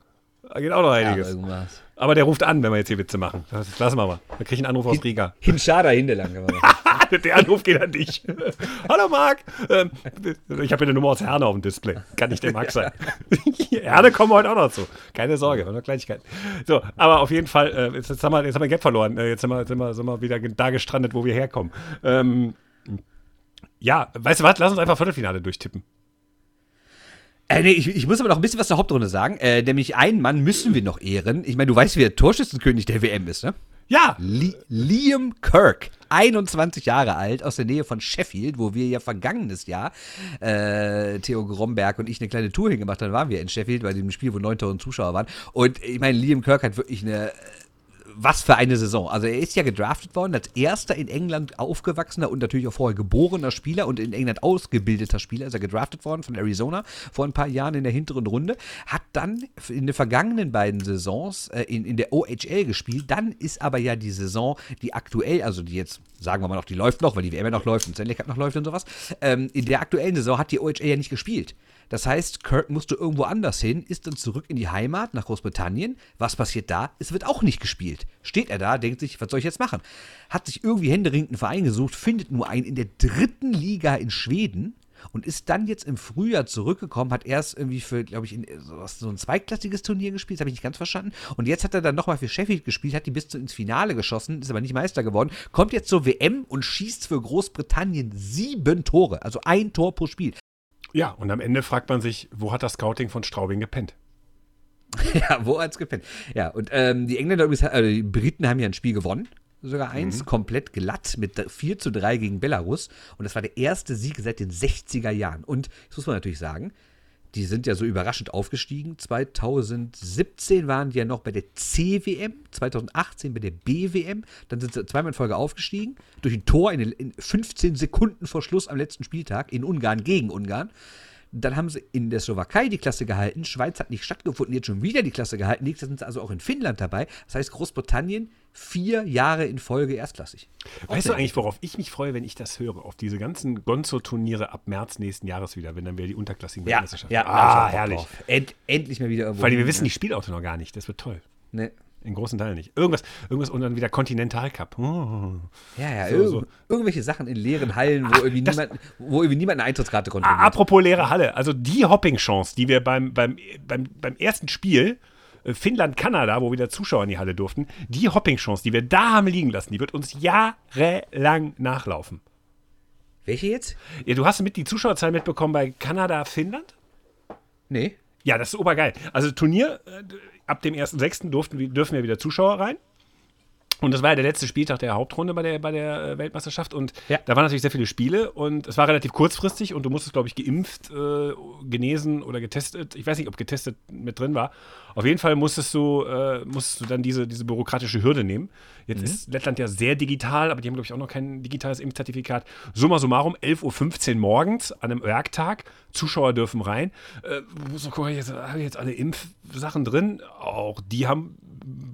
Speaker 1: Da geht auch noch
Speaker 2: Ja,
Speaker 1: einiges.
Speaker 2: irgendwas.
Speaker 1: Aber der ruft an, wenn wir jetzt hier Witze machen. Das lassen wir mal. Da kriege ich einen Anruf aus Riga.
Speaker 2: Hinschada Hindelang.
Speaker 1: Der Anruf geht an dich. Hallo Marc. Ähm, ich habe hier eine Nummer aus Herne auf dem Display. Kann nicht der Marc sein. Herne kommen wir heute auch noch zu. Keine Sorge, nur Kleinigkeit. So, aber auf jeden Fall, äh, jetzt, jetzt, haben wir, jetzt haben wir Gap verloren. Äh, jetzt sind wir, sind, wir, sind wir wieder da gestrandet, wo wir herkommen. Ähm, ja, weißt du was? Lass uns einfach Viertelfinale durchtippen.
Speaker 2: Äh, nee, ich, ich muss aber noch ein bisschen was zur Hauptrunde sagen. Äh, nämlich einen Mann müssen wir noch ehren. Ich meine, du weißt, wie der Torschützenkönig der WM ist, ne?
Speaker 1: Ja,
Speaker 2: Li Liam Kirk, 21 Jahre alt, aus der Nähe von Sheffield, wo wir ja vergangenes Jahr, äh, Theo Gromberg und ich eine kleine Tour hingemacht haben, waren wir in Sheffield bei dem Spiel, wo 9000 Zuschauer waren. Und ich meine, Liam Kirk hat wirklich eine was für eine Saison. Also er ist ja gedraftet worden als erster in England aufgewachsener und natürlich auch vorher geborener Spieler und in England ausgebildeter Spieler. Ist er gedraftet worden von Arizona vor ein paar Jahren in der hinteren Runde. Hat dann in den vergangenen beiden Saisons äh, in, in der OHL gespielt. Dann ist aber ja die Saison, die aktuell, also die jetzt, sagen wir mal noch, die läuft noch, weil die WM noch läuft und Stanley Cup noch läuft und sowas. Ähm, in der aktuellen Saison hat die OHL ja nicht gespielt. Das heißt, Kirk musste irgendwo anders hin, ist dann zurück in die Heimat nach Großbritannien. Was passiert da? Es wird auch nicht gespielt. Steht er da, denkt sich, was soll ich jetzt machen? Hat sich irgendwie händeringend einen Verein gesucht, findet nur einen in der dritten Liga in Schweden und ist dann jetzt im Frühjahr zurückgekommen, hat erst irgendwie für, glaube ich, in sowas, so ein zweiklassiges Turnier gespielt, das habe ich nicht ganz verstanden. Und jetzt hat er dann nochmal für Sheffield gespielt, hat die bis ins Finale geschossen, ist aber nicht Meister geworden, kommt jetzt zur WM und schießt für Großbritannien sieben Tore, also ein Tor pro Spiel.
Speaker 1: Ja, und am Ende fragt man sich, wo hat das Scouting von Straubing gepennt?
Speaker 2: Ja, wo hat's gepennt? Ja, und ähm, die Engländer, übrigens, äh, die Briten haben ja ein Spiel gewonnen. Sogar eins, komplett glatt mit 4 zu 3 gegen Belarus. Und das war der erste Sieg seit den 60er Jahren. Und, das muss man natürlich sagen, die sind ja so überraschend aufgestiegen. 2017 waren die ja noch bei der C-WM, 2018 bei der B-WM. Dann sind sie zweimal in Folge aufgestiegen. Durch ein Tor in, den, in 15 Sekunden vor Schluss am letzten Spieltag in Ungarn gegen Ungarn. Dann haben sie in der Slowakei die Klasse gehalten. Schweiz hat nicht stattgefunden, jetzt schon wieder die Klasse gehalten. Nächstes sind sie also auch in Finnland dabei. Das heißt, Großbritannien vier Jahre in Folge erstklassig.
Speaker 1: Weißt du eigentlich, worauf ich mich freue, wenn ich das höre? Auf diese ganzen Gonzo-Turniere ab März nächsten Jahres wieder, wenn dann wieder die unterklassigen
Speaker 2: Ja,
Speaker 1: Weltmeisterschaften.
Speaker 2: ja,
Speaker 1: ah, herrlich.
Speaker 2: End, endlich mal wieder irgendwo.
Speaker 1: Vor allem, wir wissen
Speaker 2: ne?
Speaker 1: die Spielorte noch gar nicht. Das wird toll.
Speaker 2: Nee.
Speaker 1: In großen Teilen nicht. Irgendwas, irgendwas und dann wieder Continental Cup. Oh.
Speaker 2: Ja, ja,
Speaker 1: So,
Speaker 2: irg
Speaker 1: so.
Speaker 2: irgendwelche Sachen in leeren Hallen, wo, irgendwie,
Speaker 1: das-
Speaker 2: niemand, wo irgendwie niemand eine Eintrittskarte
Speaker 1: Ah,
Speaker 2: kontrolliert.
Speaker 1: Apropos leere Halle, also die Hopping-Chance, die wir beim, beim, beim, beim ersten Spiel äh, Finnland-Kanada, wo wieder Zuschauer in die Halle durften, die Hopping-Chance, die wir da haben liegen lassen, die wird uns jahrelang nachlaufen.
Speaker 2: Welche jetzt?
Speaker 1: Ja, du hast mit die Zuschauerzahl mitbekommen bei Kanada-Finnland?
Speaker 2: Nee.
Speaker 1: Ja, das ist obergeil. Also Turnier, äh, ab dem 1.6. durften wir- dürfen wir wieder Zuschauer rein. Und das war ja der letzte Spieltag der Hauptrunde bei der, bei der äh, Weltmeisterschaft. Und
Speaker 2: Ja.
Speaker 1: da waren natürlich sehr viele Spiele und es war relativ kurzfristig und du musstest, glaube ich, geimpft, äh, genesen oder getestet. Ich weiß nicht, ob getestet mit drin war. Auf jeden Fall musstest du, äh, musstest du dann diese, diese bürokratische Hürde nehmen. Jetzt ist Lettland ja sehr digital, aber die haben, glaube ich, auch noch kein digitales Impfzertifikat. Summa summarum, 11.15 Uhr morgens an einem Werktag. Zuschauer dürfen rein. Äh, muss noch gucken, jetzt, habe ich jetzt alle Impfsachen drin. Auch die haben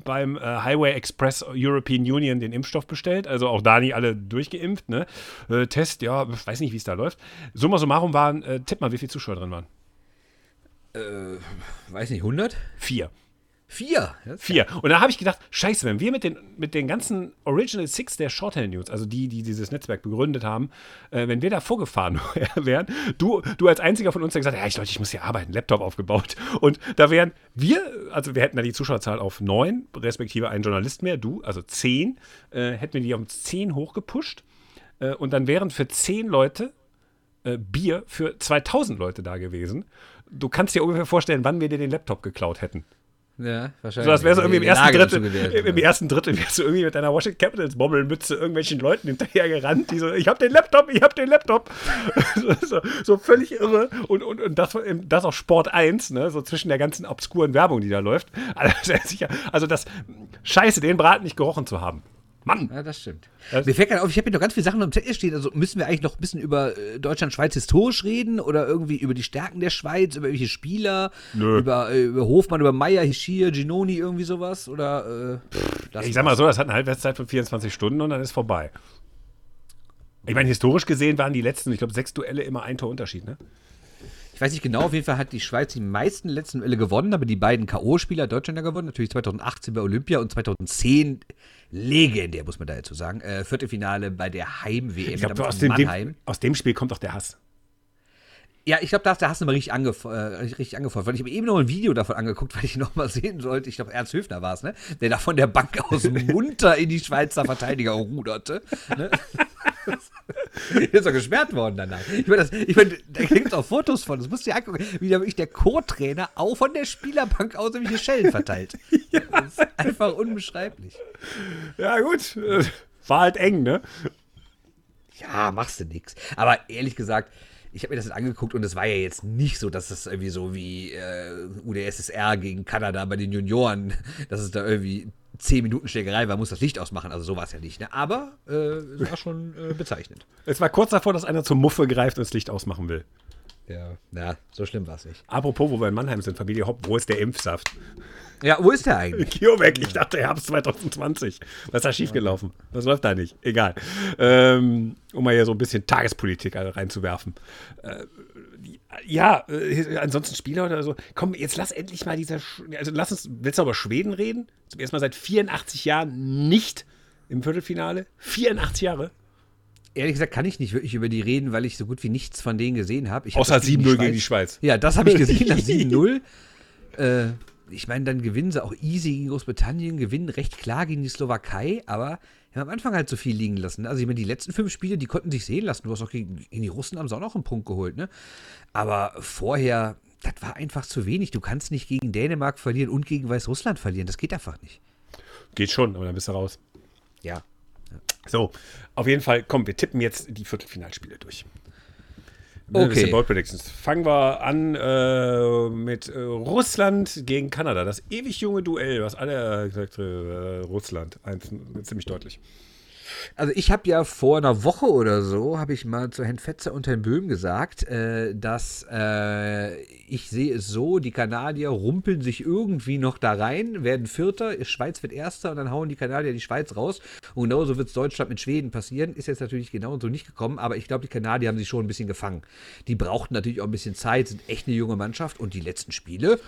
Speaker 1: beim äh, Highway Express European Union den Impfstoff bestellt. Also auch da nicht alle durchgeimpft. Ne? Äh, Test, ja, ich weiß nicht, wie es da läuft. Summa summarum waren, äh, tipp mal, wie viele Zuschauer drin waren.
Speaker 2: Weiß nicht, 100?
Speaker 1: Vier.
Speaker 2: Vier.
Speaker 1: Vier. Und da habe ich gedacht, scheiße, wenn wir mit den, mit den ganzen Original Six der Shorthand News, also die, die dieses Netzwerk begründet haben, äh, wenn wir da vorgefahren wären, du, du als einziger von uns, der gesagt hat, ja, ich, Leute, ich muss hier arbeiten, Laptop aufgebaut. Und da wären wir, also wir hätten da die Zuschauerzahl auf neun, respektive einen Journalist mehr, du, also zehn, äh, hätten wir die um zehn hochgepusht. Äh, und dann wären für zehn Leute äh, Bier für 2000 Leute da gewesen. Du kannst dir ungefähr vorstellen, wann wir dir den Laptop geklaut hätten.
Speaker 2: Ja, wahrscheinlich.
Speaker 1: So, das wäre so irgendwie im ersten Drittel.
Speaker 2: gewählt,
Speaker 1: Im
Speaker 2: oder?
Speaker 1: ersten Drittel wärst du irgendwie mit deiner Washington Capitals Bommelmütze irgendwelchen Leuten hinterher gerannt, die so, ich hab den Laptop, ich hab den Laptop. so, so völlig irre. Und, und, und das, das auch Sport 1, ne? so zwischen der ganzen obskuren Werbung, die da läuft. Also, also das, scheiße, den Braten nicht gerochen zu haben. Mann!
Speaker 2: Ja, das stimmt.
Speaker 1: Das-
Speaker 2: Mir fällt gerade auf, ich habe hier noch ganz viele Sachen am Zettel stehen. Also müssen wir eigentlich noch ein bisschen über äh, Deutschland-Schweiz historisch reden oder irgendwie über die Stärken der Schweiz, über welche Spieler,
Speaker 1: Nö.
Speaker 2: über, äh, über Hofmann, über Meier, Hischir, Ginoni, irgendwie sowas? Oder äh, pff,
Speaker 1: Ich sag mal so, das hat eine Halbwertszeit von 24 Stunden und dann ist vorbei. Ich meine, historisch gesehen waren die letzten, ich glaube, sechs Duelle immer ein Torunterschied, ne?
Speaker 2: Ich weiß nicht genau, auf jeden Fall hat die Schweiz die meisten letzten Duelle gewonnen, aber die beiden K.O.-Spieler Deutschland ja gewonnen. Natürlich 2018 bei Olympia und 2010 legendär, muss man da dazu sagen. Äh, Viertelfinale bei der Heim-WM
Speaker 1: Ich glaube, aus dem, aus dem Spiel kommt doch der Hass.
Speaker 2: Ja, ich glaube, da hast, du mal richtig, angef äh, richtig angefordert. Weil ich habe eben noch ein Video davon angeguckt, weil ich noch mal sehen sollte. Ich glaube, Ernst Höfner war es, ne? Der da von der Bank aus munter in die Schweizer Verteidiger ruderte. Ne? ist doch gesperrt worden danach. Ich meine, ich mein, da gibt es auch Fotos von. Das musst du dir angucken, wie da wirklich der Co-Trainer auch von der Spielerbank aus irgendwelche Schellen verteilt. Das ist einfach unbeschreiblich.
Speaker 1: Ja, gut. War halt eng, ne?
Speaker 2: Ja, machst du nix. Aber ehrlich gesagt, ich habe mir das jetzt angeguckt und es war ja jetzt nicht so, dass es irgendwie so wie äh, UdSSR gegen Kanada bei den Junioren, dass es da irgendwie 10 Minuten Schlägerei war, muss das Licht ausmachen. Also so war es ja nicht. Ne? Aber äh, es war schon äh, bezeichnend.
Speaker 1: Es war kurz davor, dass einer zur Muffe greift und das Licht ausmachen will.
Speaker 2: Ja, ja so schlimm war es nicht.
Speaker 1: Apropos, wo wir in Mannheim sind, Familie Hopp, wo ist der Impfsaft?
Speaker 2: Ja, wo ist der eigentlich?
Speaker 1: Kiomek, ich dachte Herbst 2020. Was ist da schiefgelaufen? Was läuft da nicht? Egal. Ähm, um mal hier so ein bisschen Tagespolitik reinzuwerfen. Äh, ja, äh, ansonsten Spieler oder so. Komm, jetzt lass endlich mal dieser. Sch also lass uns. Willst du über Schweden reden? Zum ersten Mal seit 84 Jahren nicht im Viertelfinale. 84 Jahre.
Speaker 2: Ehrlich gesagt kann ich nicht wirklich über die reden, weil ich so gut wie nichts von denen gesehen habe.
Speaker 1: Außer 7-0 gegen die Schweiz.
Speaker 2: Ja, das habe ich gesehen, das 7-0. äh, ich meine, dann gewinnen sie auch easy gegen Großbritannien, gewinnen recht klar gegen die Slowakei, aber haben am Anfang halt so viel liegen lassen. Also ich meine, die letzten fünf Spiele, die konnten sich sehen lassen. Du hast auch gegen, gegen die Russen haben sie auch noch einen Punkt geholt, ne? Aber vorher, das war einfach zu wenig. Du kannst nicht gegen Dänemark verlieren und gegen Weißrussland verlieren. Das geht einfach nicht.
Speaker 1: Geht schon, aber dann bist du raus.
Speaker 2: Ja.
Speaker 1: So, auf jeden Fall, komm, wir tippen jetzt die Viertelfinalspiele durch.
Speaker 2: Okay.
Speaker 1: Ein bisschen Bold Predictions. Fangen wir an äh, mit äh, Russland gegen Kanada. Das ewig junge Duell, was alle gesagt äh, Russland. Eins, ziemlich deutlich.
Speaker 2: Also ich habe ja vor einer Woche oder so, habe ich mal zu Herrn Fetzer und Herrn Böhm gesagt, äh, dass äh, ich sehe es so, die Kanadier rumpeln sich irgendwie noch da rein, werden Vierter, Schweiz wird Erster und dann hauen die Kanadier die Schweiz raus. Und genauso wird es Deutschland mit Schweden passieren. Ist jetzt natürlich genauso nicht gekommen, aber ich glaube, die Kanadier haben sich schon ein bisschen gefangen. Die brauchten natürlich auch ein bisschen Zeit, sind echt eine junge Mannschaft und die letzten Spiele,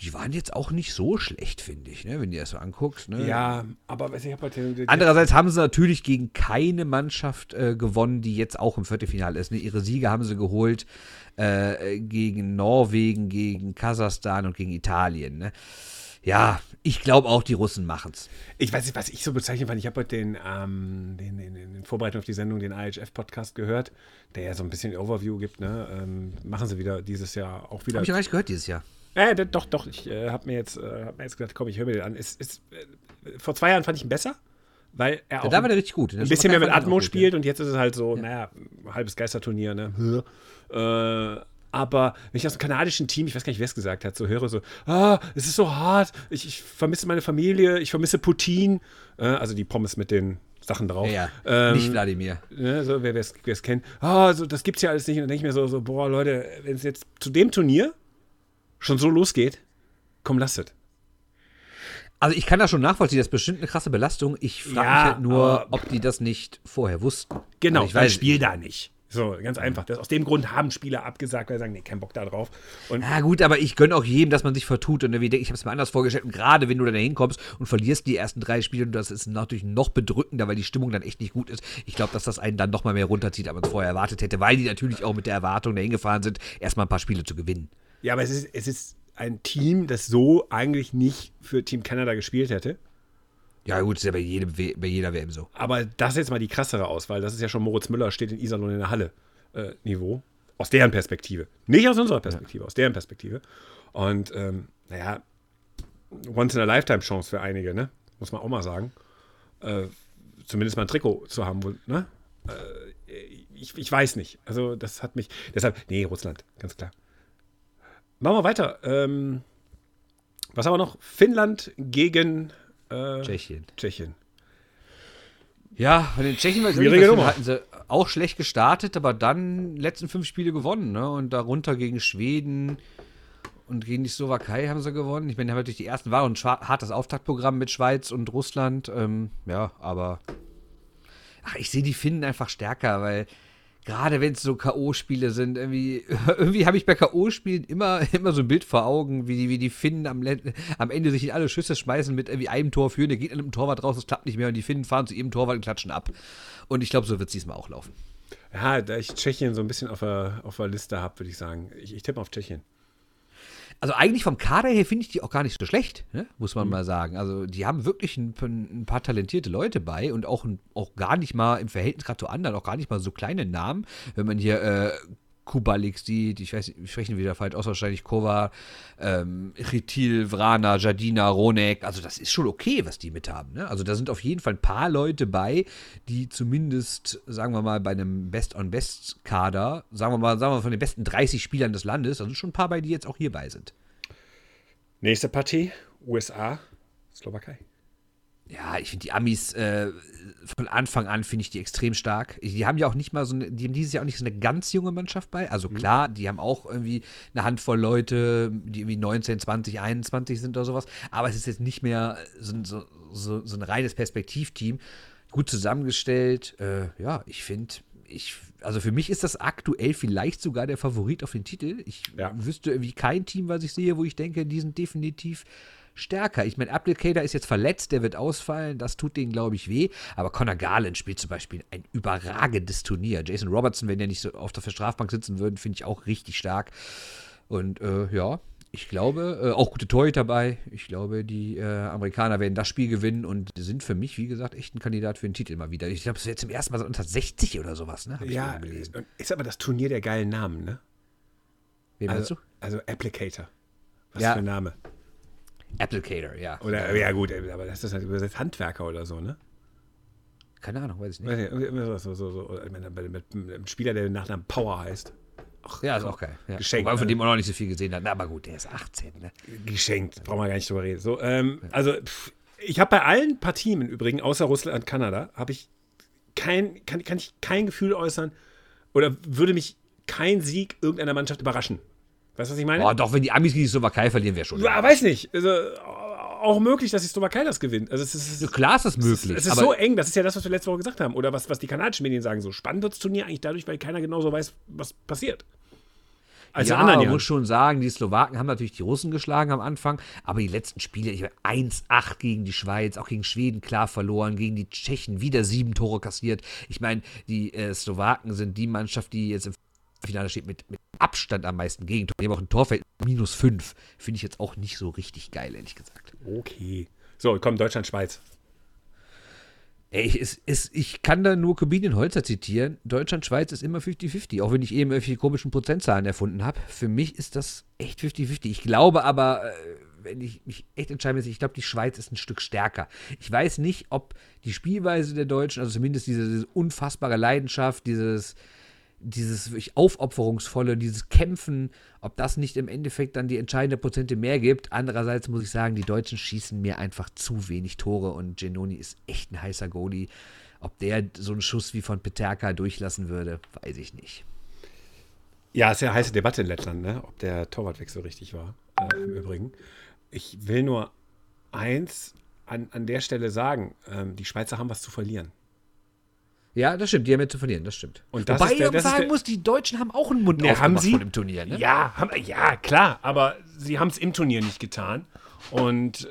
Speaker 2: die waren jetzt auch nicht so schlecht, finde ich, ne? wenn du das so anguckst. Ne?
Speaker 1: Ja, aber ich habe halt den,
Speaker 2: Andererseits haben sie natürlich gegen keine Mannschaft äh, gewonnen, die jetzt auch im Viertelfinale ist. Ne? Ihre Siege haben sie geholt äh, gegen Norwegen, gegen Kasachstan und gegen Italien. Ne? Ja, ich glaube auch, die Russen machen es.
Speaker 1: Ich weiß nicht, was ich so bezeichnen fand. Ich habe heute den, ähm, den, den, den Vorbereitung auf die Sendung, den IHF-Podcast gehört, der ja so ein bisschen Overview gibt. Ne? Ähm, machen sie wieder dieses Jahr auch wieder.
Speaker 2: Habe ich noch nicht gehört dieses Jahr.
Speaker 1: Äh, doch, doch. Ich äh, habe mir, jetzt, äh, hab mir jetzt gedacht, komm, ich höre mir den an. Ist, ist, äh, vor zwei Jahren fand ich ihn besser, weil er auch
Speaker 2: Ja, da war der richtig gut.
Speaker 1: ein bisschen mehr mit Atmo spielt und jetzt ist es halt so, naja, halbes Geisterturnier, ne? Äh, aber wenn ich aus dem kanadischen Team, ich weiß gar nicht, wer es gesagt hat, so höre, so, ah, es ist so hart, ich, ich vermisse meine Familie, ich vermisse Putin, äh, also die Pommes mit den Sachen drauf.
Speaker 2: Ja, ja.
Speaker 1: Ähm,
Speaker 2: nicht Wladimir.
Speaker 1: ne, so, wer es kennt, ah, so, das gibt's ja alles nicht. Und dann denke ich mir so, so, boah, Leute, wenn es jetzt zu dem Turnier schon so losgeht, komm, lasst es.
Speaker 2: Also ich kann das schon nachvollziehen, das ist bestimmt eine krasse Belastung. Ich frage
Speaker 1: Ja,
Speaker 2: mich halt nur,
Speaker 1: aber-
Speaker 2: ob die das nicht vorher wussten.
Speaker 1: Genau,
Speaker 2: Also ich weiß
Speaker 1: Spiel da nicht. So, ganz einfach. Das, aus dem Grund haben Spieler abgesagt, weil sie sagen, nee, kein Bock da drauf. Und
Speaker 2: Ja gut, aber ich gönne auch jedem, dass man sich vertut und irgendwie denkt, ich habe es mir anders vorgestellt. Und gerade wenn du dann da hinkommst und verlierst die ersten drei Spiele, und das ist natürlich noch bedrückender, weil die Stimmung dann echt nicht gut ist. Ich glaube, dass das einen dann noch mal mehr runterzieht, als man es vorher erwartet hätte, weil die natürlich auch mit der Erwartung da hingefahren sind, erstmal ein paar Spiele zu gewinnen.
Speaker 1: Ja, aber es ist, es ist ein Team, das so eigentlich nicht für Team Canada gespielt hätte.
Speaker 2: Ja gut, ist ja bei, jedem, bei jeder WM so.
Speaker 1: Aber das ist jetzt mal die krassere Auswahl. Das ist ja schon Moritz Müller, steht in Iserlohn in der Halle äh, Niveau. Aus deren Perspektive. Nicht aus unserer Perspektive, aus deren Perspektive. Und ähm, naja, once in a lifetime Chance für einige, ne? Muss man auch mal sagen. Äh, zumindest mal ein Trikot zu haben, wo, ne? Äh, ich, ich weiß nicht. Also, das hat mich. Deshalb, nee, Russland, ganz klar. Machen wir weiter. Ähm, was haben wir noch? Finnland gegen äh,
Speaker 2: Tschechien.
Speaker 1: Tschechien.
Speaker 2: Ja, bei den Tschechen
Speaker 1: Nummer.
Speaker 2: hatten sie auch schlecht gestartet, aber dann die letzten fünf Spiele gewonnen, ne? Und darunter gegen Schweden und gegen die Slowakei haben sie gewonnen. Ich meine, die haben natürlich die ersten war und hartes Auftaktprogramm mit Schweiz und Russland. Ähm, ja, aber ach, ich sehe die Finnen einfach stärker, weil gerade wenn es so K.O.-Spiele sind, irgendwie, irgendwie habe ich bei K.O.-Spielen immer, immer so ein Bild vor Augen, wie die, wie die Finnen am, am Ende sich in alle Schüsse schmeißen mit irgendwie einem Tor führen, der geht an einem Torwart raus, das klappt nicht mehr und die Finnen fahren zu ihrem Torwart und klatschen ab. Und ich glaube, so wird es diesmal auch laufen.
Speaker 1: Ja, da ich Tschechien so ein bisschen auf der, auf der Liste habe, würde ich sagen. Ich, ich tippe auf Tschechien.
Speaker 2: Also eigentlich vom Kader her finde ich die auch gar nicht so schlecht, ne? muss man mal sagen. Also die haben wirklich ein, ein paar talentierte Leute bei und auch, auch gar nicht mal im Verhältnis gerade zu anderen, auch gar nicht mal so kleine Namen. Wenn man hier äh, Kubalik sieht, ich weiß nicht, wir sprechen wieder falsch aus, wahrscheinlich Kova, ähm, Ritil, Vrana, Jadina, Ronek, also das ist schon okay, was die mit haben. Ne? Also da sind auf jeden Fall ein paar Leute bei, die zumindest, sagen wir mal, bei einem Best-on-Best-Kader, sagen wir mal, sagen wir mal von den besten 30 Spielern des Landes, da sind schon ein paar bei, die jetzt auch hierbei sind.
Speaker 1: Nächste Partie, USA, Slowakei.
Speaker 2: Ja, ich finde die Amis äh, von Anfang an finde ich die extrem stark. Die haben ja auch nicht mal so eine, die haben dieses Jahr auch nicht so eine ganz junge Mannschaft bei. Also klar, die haben auch irgendwie eine Handvoll Leute, die irgendwie 19, 20, 21 sind oder sowas. Aber es ist jetzt nicht mehr so, ein- so, so, so ein reines Perspektivteam. Gut zusammengestellt. Äh, ja, ich finde, ich, also für mich ist das aktuell vielleicht sogar der Favorit auf den Titel. Ich
Speaker 1: Ja.
Speaker 2: wüsste irgendwie kein Team, was ich sehe, wo ich denke, die sind definitiv stärker. Ich meine, Applicator ist jetzt verletzt, der wird ausfallen, das tut denen, glaube ich, weh. Aber Conor Garland spielt zum Beispiel ein überragendes Turnier. Jason Robertson, wenn der nicht so auf der Strafbank sitzen würde, finde ich auch richtig stark. Und äh, ja, ich glaube, äh, auch gute Torhüter dabei. Ich glaube, die äh, Amerikaner werden das Spiel gewinnen und sind für mich, wie gesagt, echt ein Kandidat für den Titel mal wieder. Ich glaube, es ist jetzt zum ersten Mal seit 1960 oder sowas, ne? Hab ich
Speaker 1: Ja, ist aber das Turnier der geilen Namen, ne?
Speaker 2: Wen meinst
Speaker 1: Also,
Speaker 2: du?
Speaker 1: also Applicator. Was
Speaker 2: Ja.
Speaker 1: für ein Name.
Speaker 2: Applicator, ja.
Speaker 1: Oder, ja gut, aber das ist halt übersetzt Handwerker oder so, ne?
Speaker 2: Keine Ahnung, weiß ich nicht.
Speaker 1: Weiß nicht, so, so, so, ich meine, mit, einem Spieler, der nach einem Power heißt.
Speaker 2: Ja, ist auch geil. Ja.
Speaker 1: Geschenkt,
Speaker 2: Wobei, von
Speaker 1: ne?
Speaker 2: dem auch noch nicht so viel gesehen hat. Na, aber gut, der ist 18, ne?
Speaker 1: Geschenkt, brauchen wir gar nicht drüber reden. So, ähm, also, pff, ich habe bei allen Partien im Übrigen, außer Russland und Kanada, habe ich kein, kann, kann ich kein Gefühl äußern oder würde mich kein Sieg irgendeiner Mannschaft überraschen. Weißt du, was ich meine?
Speaker 2: Boah, doch, wenn die Amis gegen die Slowakei verlieren, wäre schon.
Speaker 1: Ja, weiß nicht. Also, auch möglich, dass die Slowakei das gewinnt. Also es ist,
Speaker 2: Ja, Klar ist das möglich.
Speaker 1: es ist
Speaker 2: aber
Speaker 1: so eng, das ist ja das, was wir letzte Woche gesagt haben. Oder was, was die kanadischen Medien sagen. So spannend wird das Turnier eigentlich dadurch, weil keiner genau so weiß, was passiert. als
Speaker 2: ja, man muss schon sagen, die Slowaken haben natürlich die Russen geschlagen am Anfang, aber die letzten Spiele, ich meine, 1-8 gegen die Schweiz, auch gegen Schweden klar verloren, gegen die Tschechen wieder sieben Tore kassiert. Ich meine, die äh, Slowaken sind die Mannschaft, die jetzt im Finale steht mit, mit Abstand am meisten Gegentore. Die haben auch ein Torfeld minus 5. Finde ich jetzt auch nicht so richtig geil, ehrlich gesagt.
Speaker 1: Okay. So, komm, Deutschland, Schweiz.
Speaker 2: Ey, ich, es, ich kann da nur Comedian Holzer zitieren. Deutschland, Schweiz ist immer 50-50, auch wenn ich eben irgendwelche komischen Prozentzahlen erfunden habe. Für mich ist das echt 50-50. Ich glaube aber, äh, wenn ich mich echt entscheiden muss, ich glaube, die Schweiz ist ein Stück stärker. Ich weiß nicht, ob die Spielweise der Deutschen, also zumindest diese, diese unfassbare Leidenschaft, dieses, dieses wirklich aufopferungsvolle, dieses Kämpfen, ob das nicht im Endeffekt dann die entscheidenden Prozente mehr gibt. Andererseits muss ich sagen, die Deutschen schießen mir einfach zu wenig Tore und Genoni ist echt ein heißer Goalie. Ob der so einen Schuss wie von Peterka durchlassen würde, weiß ich nicht.
Speaker 1: Ja, ist ja eine heiße Debatte in Lettland, ne? ob der Torwartwechsel richtig war. Äh, Im Übrigen. Ich will nur eins an, an der Stelle sagen: ähm, Die Schweizer haben was zu verlieren.
Speaker 2: Ja, das stimmt, die haben ja zu verlieren, das stimmt.
Speaker 1: Und das
Speaker 2: Wobei
Speaker 1: der-
Speaker 2: ich
Speaker 1: ist
Speaker 2: sagen
Speaker 1: der-
Speaker 2: muss, die Deutschen haben auch einen Mund
Speaker 1: Ne, haben
Speaker 2: aufgemacht
Speaker 1: sie?
Speaker 2: vor dem Turnier, ne?
Speaker 1: Ja, haben, ja, klar, aber sie haben es im Turnier nicht getan. Und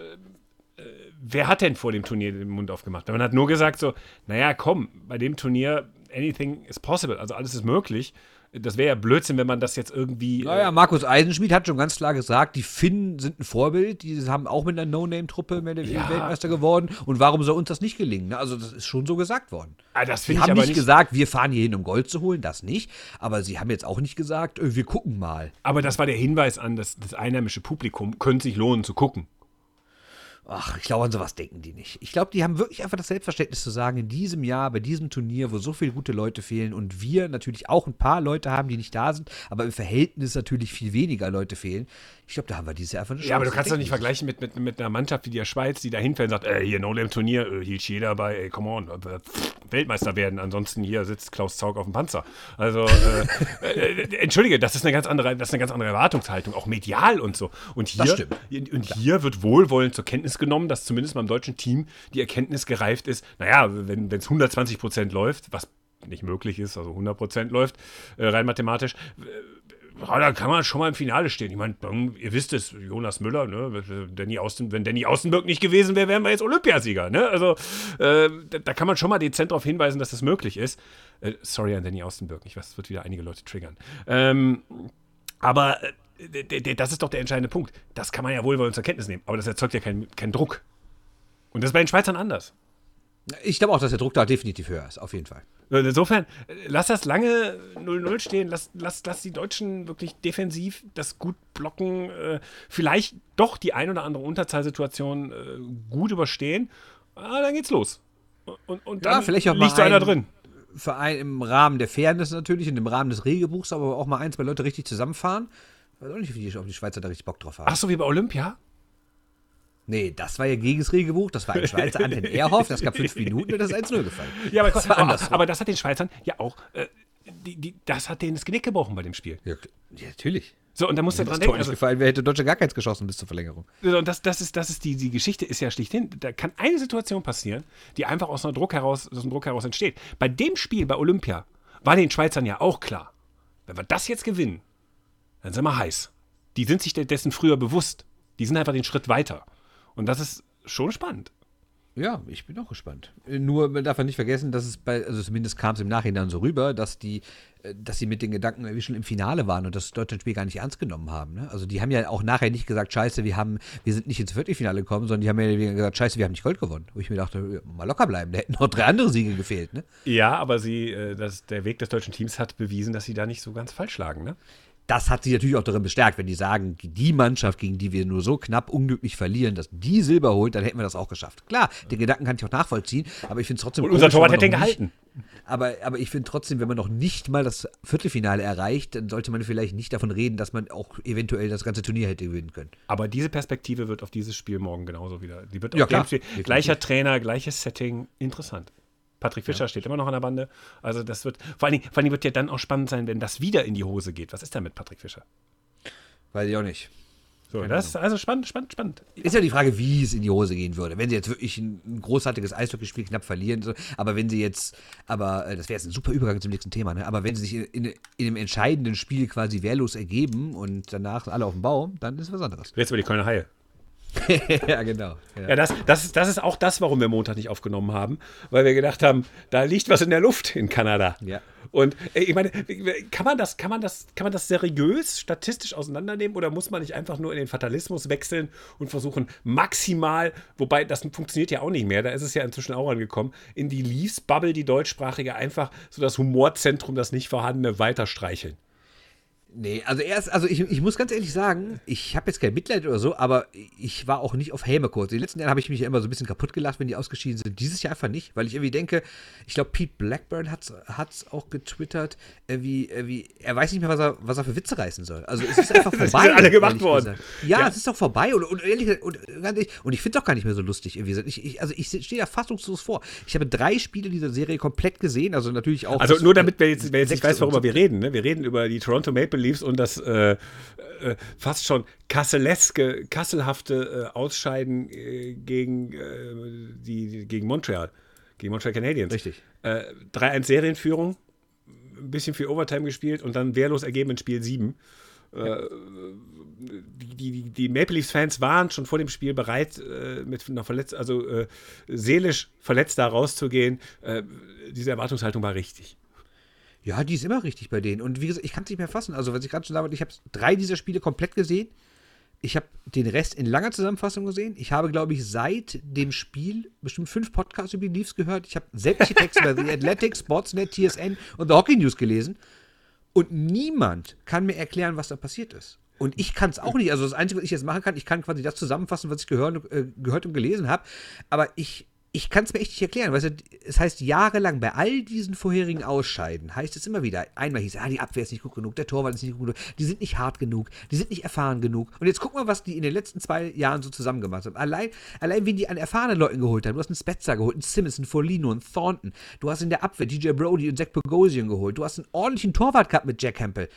Speaker 1: äh, wer hat denn vor dem Turnier den Mund aufgemacht? Man hat nur gesagt so, naja, komm, bei dem Turnier, anything is possible, also alles ist möglich. Das wäre ja Blödsinn, wenn man das jetzt irgendwie.
Speaker 2: Naja, Markus Eisenschmidt hat schon ganz klar gesagt, die Finnen sind ein Vorbild, die haben auch mit einer No-Name-Truppe
Speaker 1: Ja.
Speaker 2: Weltmeister geworden und warum soll uns das nicht gelingen? Also das ist schon so gesagt worden.
Speaker 1: ah, das
Speaker 2: Die haben nicht
Speaker 1: nicht.
Speaker 2: gesagt, wir fahren hier hin, um Gold zu holen, das nicht. Aber sie haben jetzt auch nicht gesagt, äh, wir gucken mal.
Speaker 1: aber das war der Hinweis an das, das einheimische Publikum, könnte sich lohnen zu gucken.
Speaker 2: Ach, ich glaube, an sowas denken die nicht. Ich glaube, die haben wirklich einfach das Selbstverständnis zu sagen, in diesem Jahr, bei diesem Turnier, wo so viele gute Leute fehlen und wir natürlich auch ein paar Leute haben, die nicht da sind, aber im Verhältnis natürlich viel weniger Leute fehlen. Ich glaube, da haben wir dieses Jahr einfach eine Chance.
Speaker 1: Ja, aber du kannst doch nicht vergleichen mit, mit, mit einer Mannschaft wie der Schweiz, die da hinfällt und sagt, äh, hier, No-Name-Turnier, äh, hielt jeder bei, ey, come on, äh, Weltmeister werden. Ansonsten hier sitzt Klaus Zaug auf dem Panzer. Also, äh, äh, entschuldige, das ist eine ganz andere, das ist eine ganz andere Erwartungshaltung, auch medial und so. Und hier,
Speaker 2: Das stimmt.
Speaker 1: Und hier wird wohlwollend zur Kenntnis genommen, dass zumindest beim deutschen Team die Erkenntnis gereift ist, naja, wenn es 120 Prozent läuft, was nicht möglich ist, also 100 Prozent läuft, äh, rein mathematisch, ja, da kann man schon mal im Finale stehen. Ich meine, ihr wisst es, Jonas Müller, ne? Danny Austen, wenn Danny Austenberg nicht gewesen wäre, wären wir jetzt Olympiasieger. Ne? Also äh, da, da kann man schon mal dezent darauf hinweisen, dass das möglich ist. Äh, sorry an Danny Austenberg, ich weiß, das wird wieder einige Leute triggern. Ähm, aber äh, das ist doch der entscheidende Punkt. Das kann man ja wohlwollend zur Kenntnis nehmen, aber das erzeugt ja keinen keinen Druck. Und das ist bei den Schweizern anders.
Speaker 2: Ich glaube auch, dass der Druck da definitiv höher ist, auf jeden Fall.
Speaker 1: Insofern, äh, lass das lange 0-0 stehen, lass, lass, lass die Deutschen wirklich defensiv das gut blocken, äh, vielleicht doch die ein oder andere Unterzahlsituation äh, gut überstehen, ah, dann geht's los. Und, und
Speaker 2: Ja,
Speaker 1: dann
Speaker 2: vielleicht auch mal
Speaker 1: liegt so einer
Speaker 2: ein-
Speaker 1: drin.
Speaker 2: Verein im Rahmen der Fairness natürlich, in dem Rahmen des Regelbuchs, aber auch mal ein, zwei Leute richtig zusammenfahren. Ich weiß auch nicht, ob die Schweizer da richtig Bock drauf haben.
Speaker 1: Ach so, wie bei Olympia?
Speaker 2: Nee, das war ja gegen das Regelbuch, das war ein Schweizer Anten Ehrhoff, das gab fünf Minuten und das ist 1-0 gefallen.
Speaker 1: Ja, aber,
Speaker 2: das war
Speaker 1: aber, aber das hat den Schweizern ja auch, äh, die, die, das hat denen das Genick gebrochen bei dem Spiel.
Speaker 2: Ja, ja natürlich.
Speaker 1: So, und da musst du
Speaker 2: Wenn
Speaker 1: dran
Speaker 2: das Tor
Speaker 1: denken.
Speaker 2: nicht
Speaker 1: Also,
Speaker 2: gefallen wäre, hätte Deutschland gar keins geschossen bis zur Verlängerung.
Speaker 1: So, Und das, das ist, das ist die, die Geschichte ist ja schlichthin. Da kann eine Situation passieren, die einfach aus, einer Druck heraus, aus einem Druck heraus entsteht. Bei dem Spiel bei Olympia war den Schweizern ja auch klar, wenn wir das jetzt gewinnen, dann sind wir heiß. Die sind sich dessen früher bewusst. Die sind einfach den Schritt weiter. Und das ist schon spannend.
Speaker 2: Ja, ich bin auch gespannt. Äh, Nur man darf man nicht vergessen, dass es bei, also zumindest kam es im Nachhinein so rüber, dass die, äh, dass sie mit den Gedanken irgendwie schon im Finale waren und das Deutschland-Spiel gar nicht ernst genommen haben. Ne? Also die haben ja auch nachher nicht gesagt, scheiße, wir haben, wir sind nicht ins Viertelfinale gekommen, sondern die haben ja gesagt, scheiße, wir haben nicht Gold gewonnen. Wo ich mir dachte, ja, mal locker bleiben, da hätten noch drei andere Siege gefehlt, ne?
Speaker 1: Ja, aber sie, äh, das, der Weg des deutschen Teams hat bewiesen, dass sie da nicht so ganz falsch lagen. Ne?
Speaker 2: Das hat sie natürlich auch darin bestärkt, wenn die sagen, die Mannschaft, gegen die wir nur so knapp unglücklich verlieren, dass die Silber holt, dann hätten wir das auch geschafft. Klar, den Gedanken kann ich auch nachvollziehen, aber ich finde es trotzdem.
Speaker 1: Und unser Torwart hätte den gehalten.
Speaker 2: Aber, aber ich finde trotzdem, wenn man noch nicht mal das Viertelfinale erreicht, dann sollte man vielleicht nicht davon reden, dass man auch eventuell das ganze Turnier hätte gewinnen können.
Speaker 1: Aber diese Perspektive wird auf dieses Spiel morgen genauso wieder. Die wird
Speaker 2: Ja,
Speaker 1: auf dem Spiel, gleicher Trainer, gleiches Setting, interessant. Patrick Fischer steht immer noch an der Bande. Also das wird, vor allen, Dingen, vor allen Dingen wird ja dann auch spannend sein, wenn das wieder in die Hose geht. Was ist denn mit Patrick Fischer?
Speaker 2: Weiß ich auch nicht.
Speaker 1: So, das ist also spannend, spannend, spannend.
Speaker 2: Ist ja die Frage, wie es in die Hose gehen würde. Wenn sie jetzt wirklich ein, ein großartiges Eishockeyspiel knapp verlieren, so, aber wenn sie jetzt, aber äh, das wäre jetzt ein super Übergang zum nächsten Thema, ne? aber wenn sie sich in, in, in einem entscheidenden Spiel quasi wehrlos ergeben und danach alle auf dem Baum, dann ist was anderes.
Speaker 1: Jetzt über die Kölner Haie.
Speaker 2: ja, genau.
Speaker 1: Ja, das, das, ist- das ist auch das, warum wir Montag nicht aufgenommen haben, weil wir gedacht haben, da liegt was in der Luft in Kanada.
Speaker 2: Ja.
Speaker 1: Und äh, ich meine, kann man das, kann man das, kann man das seriös statistisch auseinandernehmen oder muss man nicht einfach nur in den Fatalismus wechseln und versuchen maximal, wobei das funktioniert ja auch nicht mehr, da ist es ja inzwischen auch angekommen, in die Leaves-Bubble, die deutschsprachige, einfach so das Humorzentrum, das nicht vorhandene, weiter streicheln.
Speaker 2: Nee, also erst, also ich, ich muss ganz ehrlich sagen, ich habe jetzt kein Mitleid oder so, aber ich war auch nicht auf Häme kurz. Die letzten Jahre habe ich mich ja immer so ein bisschen kaputt gelacht, wenn die ausgeschieden sind. Dieses Jahr einfach nicht, weil ich irgendwie denke, ich glaube, Pete Blackburn hat es auch getwittert, irgendwie, irgendwie, er weiß nicht mehr, was er, was er für Witze reißen soll. Also es ist einfach
Speaker 1: sind
Speaker 2: vorbei.
Speaker 1: alle gemacht worden.
Speaker 2: Ja,
Speaker 1: Ja.
Speaker 2: es ist doch vorbei. Und, und ehrlich gesagt, und, und ich finde es auch gar nicht mehr so lustig. Irgendwie. Ich, ich, also ich stehe da fassungslos vor. Ich habe drei Spiele dieser Serie komplett gesehen, also natürlich auch.
Speaker 1: Also
Speaker 2: das-
Speaker 1: nur damit wer jetzt, wer jetzt nicht weiß, worüber wir reden. Ne? Wir reden über die Toronto Maple Leafs und das äh, äh, fast schon kasseleske, kasselhafte äh, Ausscheiden äh, gegen, die, gegen Montreal. Gegen Montreal Canadiens.
Speaker 2: Richtig.
Speaker 1: Äh, 3-1 Serienführung, ein bisschen viel Overtime gespielt und dann wehrlos ergeben in Spiel 7. die, die, die Maple Leafs-Fans waren schon vor dem Spiel bereit, äh, mit einer Verletz also äh, seelisch verletzt da rauszugehen. Äh, diese Erwartungshaltung war richtig.
Speaker 2: Ja, die ist immer richtig bei denen. Und wie gesagt, ich kann es nicht mehr fassen. Also, was ich gerade schon sagen wollte, ich habe drei dieser Spiele komplett gesehen. Ich habe den Rest in langer Zusammenfassung gesehen. Ich habe, glaube ich, seit dem Spiel bestimmt fünf Podcasts über die Leafs gehört. Ich habe sämtliche Texte bei The Athletic, Sportsnet, TSN und The Hockey News gelesen. Und niemand kann mir erklären, was da passiert ist. Und ich kann es auch nicht. Also das Einzige, was ich jetzt machen kann, ich kann quasi das zusammenfassen, was ich gehört, äh, gehört und gelesen habe. Aber ich, ich kann es mir echt nicht erklären. Weißt du, es heißt jahrelang bei all diesen vorherigen Ausscheiden, heißt es immer wieder, einmal hieß, ah, die Abwehr ist nicht gut genug, der Torwart ist nicht gut genug, die sind nicht hart genug, die sind nicht erfahren genug. Und jetzt guck mal, was die in den letzten zwei Jahren so zusammen gemacht haben. Allein, allein wen die an erfahrenen Leuten geholt haben. Du hast einen Spezza geholt, einen Simmons, einen Folino, einen Thornton. Du hast in der Abwehr DJ Brody und Zach Bogosian geholt. Du hast einen ordentlichen Torwart gehabt mit Jack Campbell.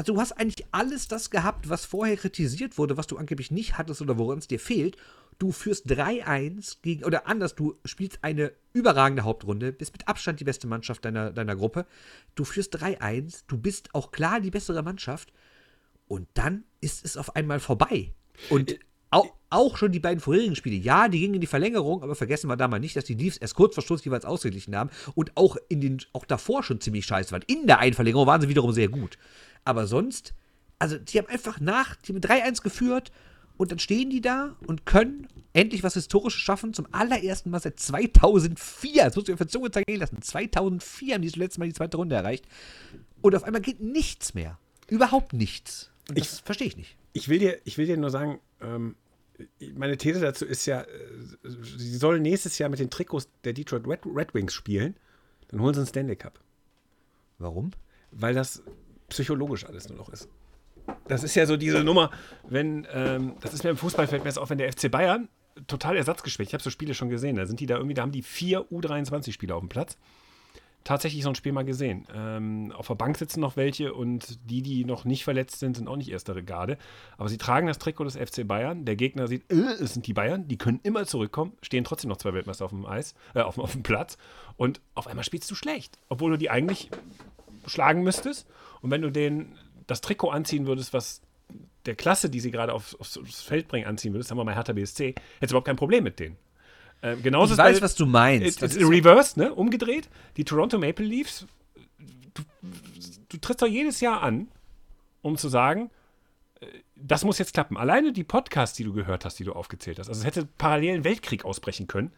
Speaker 2: Also du hast eigentlich alles das gehabt, was vorher kritisiert wurde, was du angeblich nicht hattest oder woran es dir fehlt. Du führst 3-1 gegen, oder anders, du spielst eine überragende Hauptrunde, bist mit Abstand die beste Mannschaft deiner, deiner Gruppe. Du führst 3-1, du bist auch klar die bessere Mannschaft. Und dann ist es auf einmal vorbei. Und auch, auch schon die beiden vorherigen Spiele, ja, die gingen in die Verlängerung, aber vergessen wir da mal nicht, dass die Leafs erst kurz vor Schluss jeweils ausgeglichen haben und auch in den, auch davor schon ziemlich scheiße waren. In der Einverlängerung waren sie wiederum sehr gut. Aber sonst, also die haben einfach nach, die haben 3-1 geführt und dann stehen die da und können endlich was Historisches schaffen. Zum allerersten Mal seit 2004. Das musst du dir auf der Zunge zergehen lassen. 2004 haben die das letzte Mal die zweite Runde erreicht. Und auf einmal geht nichts mehr. Überhaupt nichts. Und das verstehe ich nicht.
Speaker 1: Ich will dir, ich will dir nur sagen, ähm, meine These dazu ist ja, äh, sie sollen nächstes Jahr mit den Trikots der Detroit Red, Red Wings spielen. Dann holen sie einen Stanley Cup.
Speaker 2: Warum?
Speaker 1: weil das psychologisch alles nur noch ist. Das ist ja so diese Nummer, wenn, ähm, das ist mir im Fußball, fällt mir wenn der FC Bayern total ersatzgeschwächt, ich habe so Spiele schon gesehen, da sind die da irgendwie, da haben die vier U23-Spieler auf dem Platz. Tatsächlich so ein Spiel mal gesehen. Ähm, auf der Bank sitzen noch welche und die, die noch nicht verletzt sind, sind auch nicht erste Garde. Aber sie tragen das Trikot des FC Bayern. Der Gegner sieht, äh, es sind die Bayern, die können immer zurückkommen, stehen trotzdem noch zwei Weltmeister auf dem Eis, äh, auf, auf dem Platz. Und auf einmal spielst du schlecht, obwohl du die eigentlich schlagen müsstest. Und wenn du den das Trikot anziehen würdest, was der Klasse, die sie gerade auf, aufs, aufs Feld bringen, anziehen würdest, haben wir mal Hertha BSC, hättest du überhaupt kein Problem mit denen. Ähm, genauso
Speaker 2: Ich
Speaker 1: ist
Speaker 2: weiß,
Speaker 1: bei-
Speaker 2: was du meinst.
Speaker 1: It's,
Speaker 2: Das
Speaker 1: it's
Speaker 2: ist-
Speaker 1: reverse, ne? Umgedreht. Die Toronto Maple Leafs, du, du trittst doch jedes Jahr an, um zu sagen, äh, das muss jetzt klappen. Alleine die Podcasts, die du gehört hast, die du aufgezählt hast. Also es hätte parallel ein Weltkrieg ausbrechen können.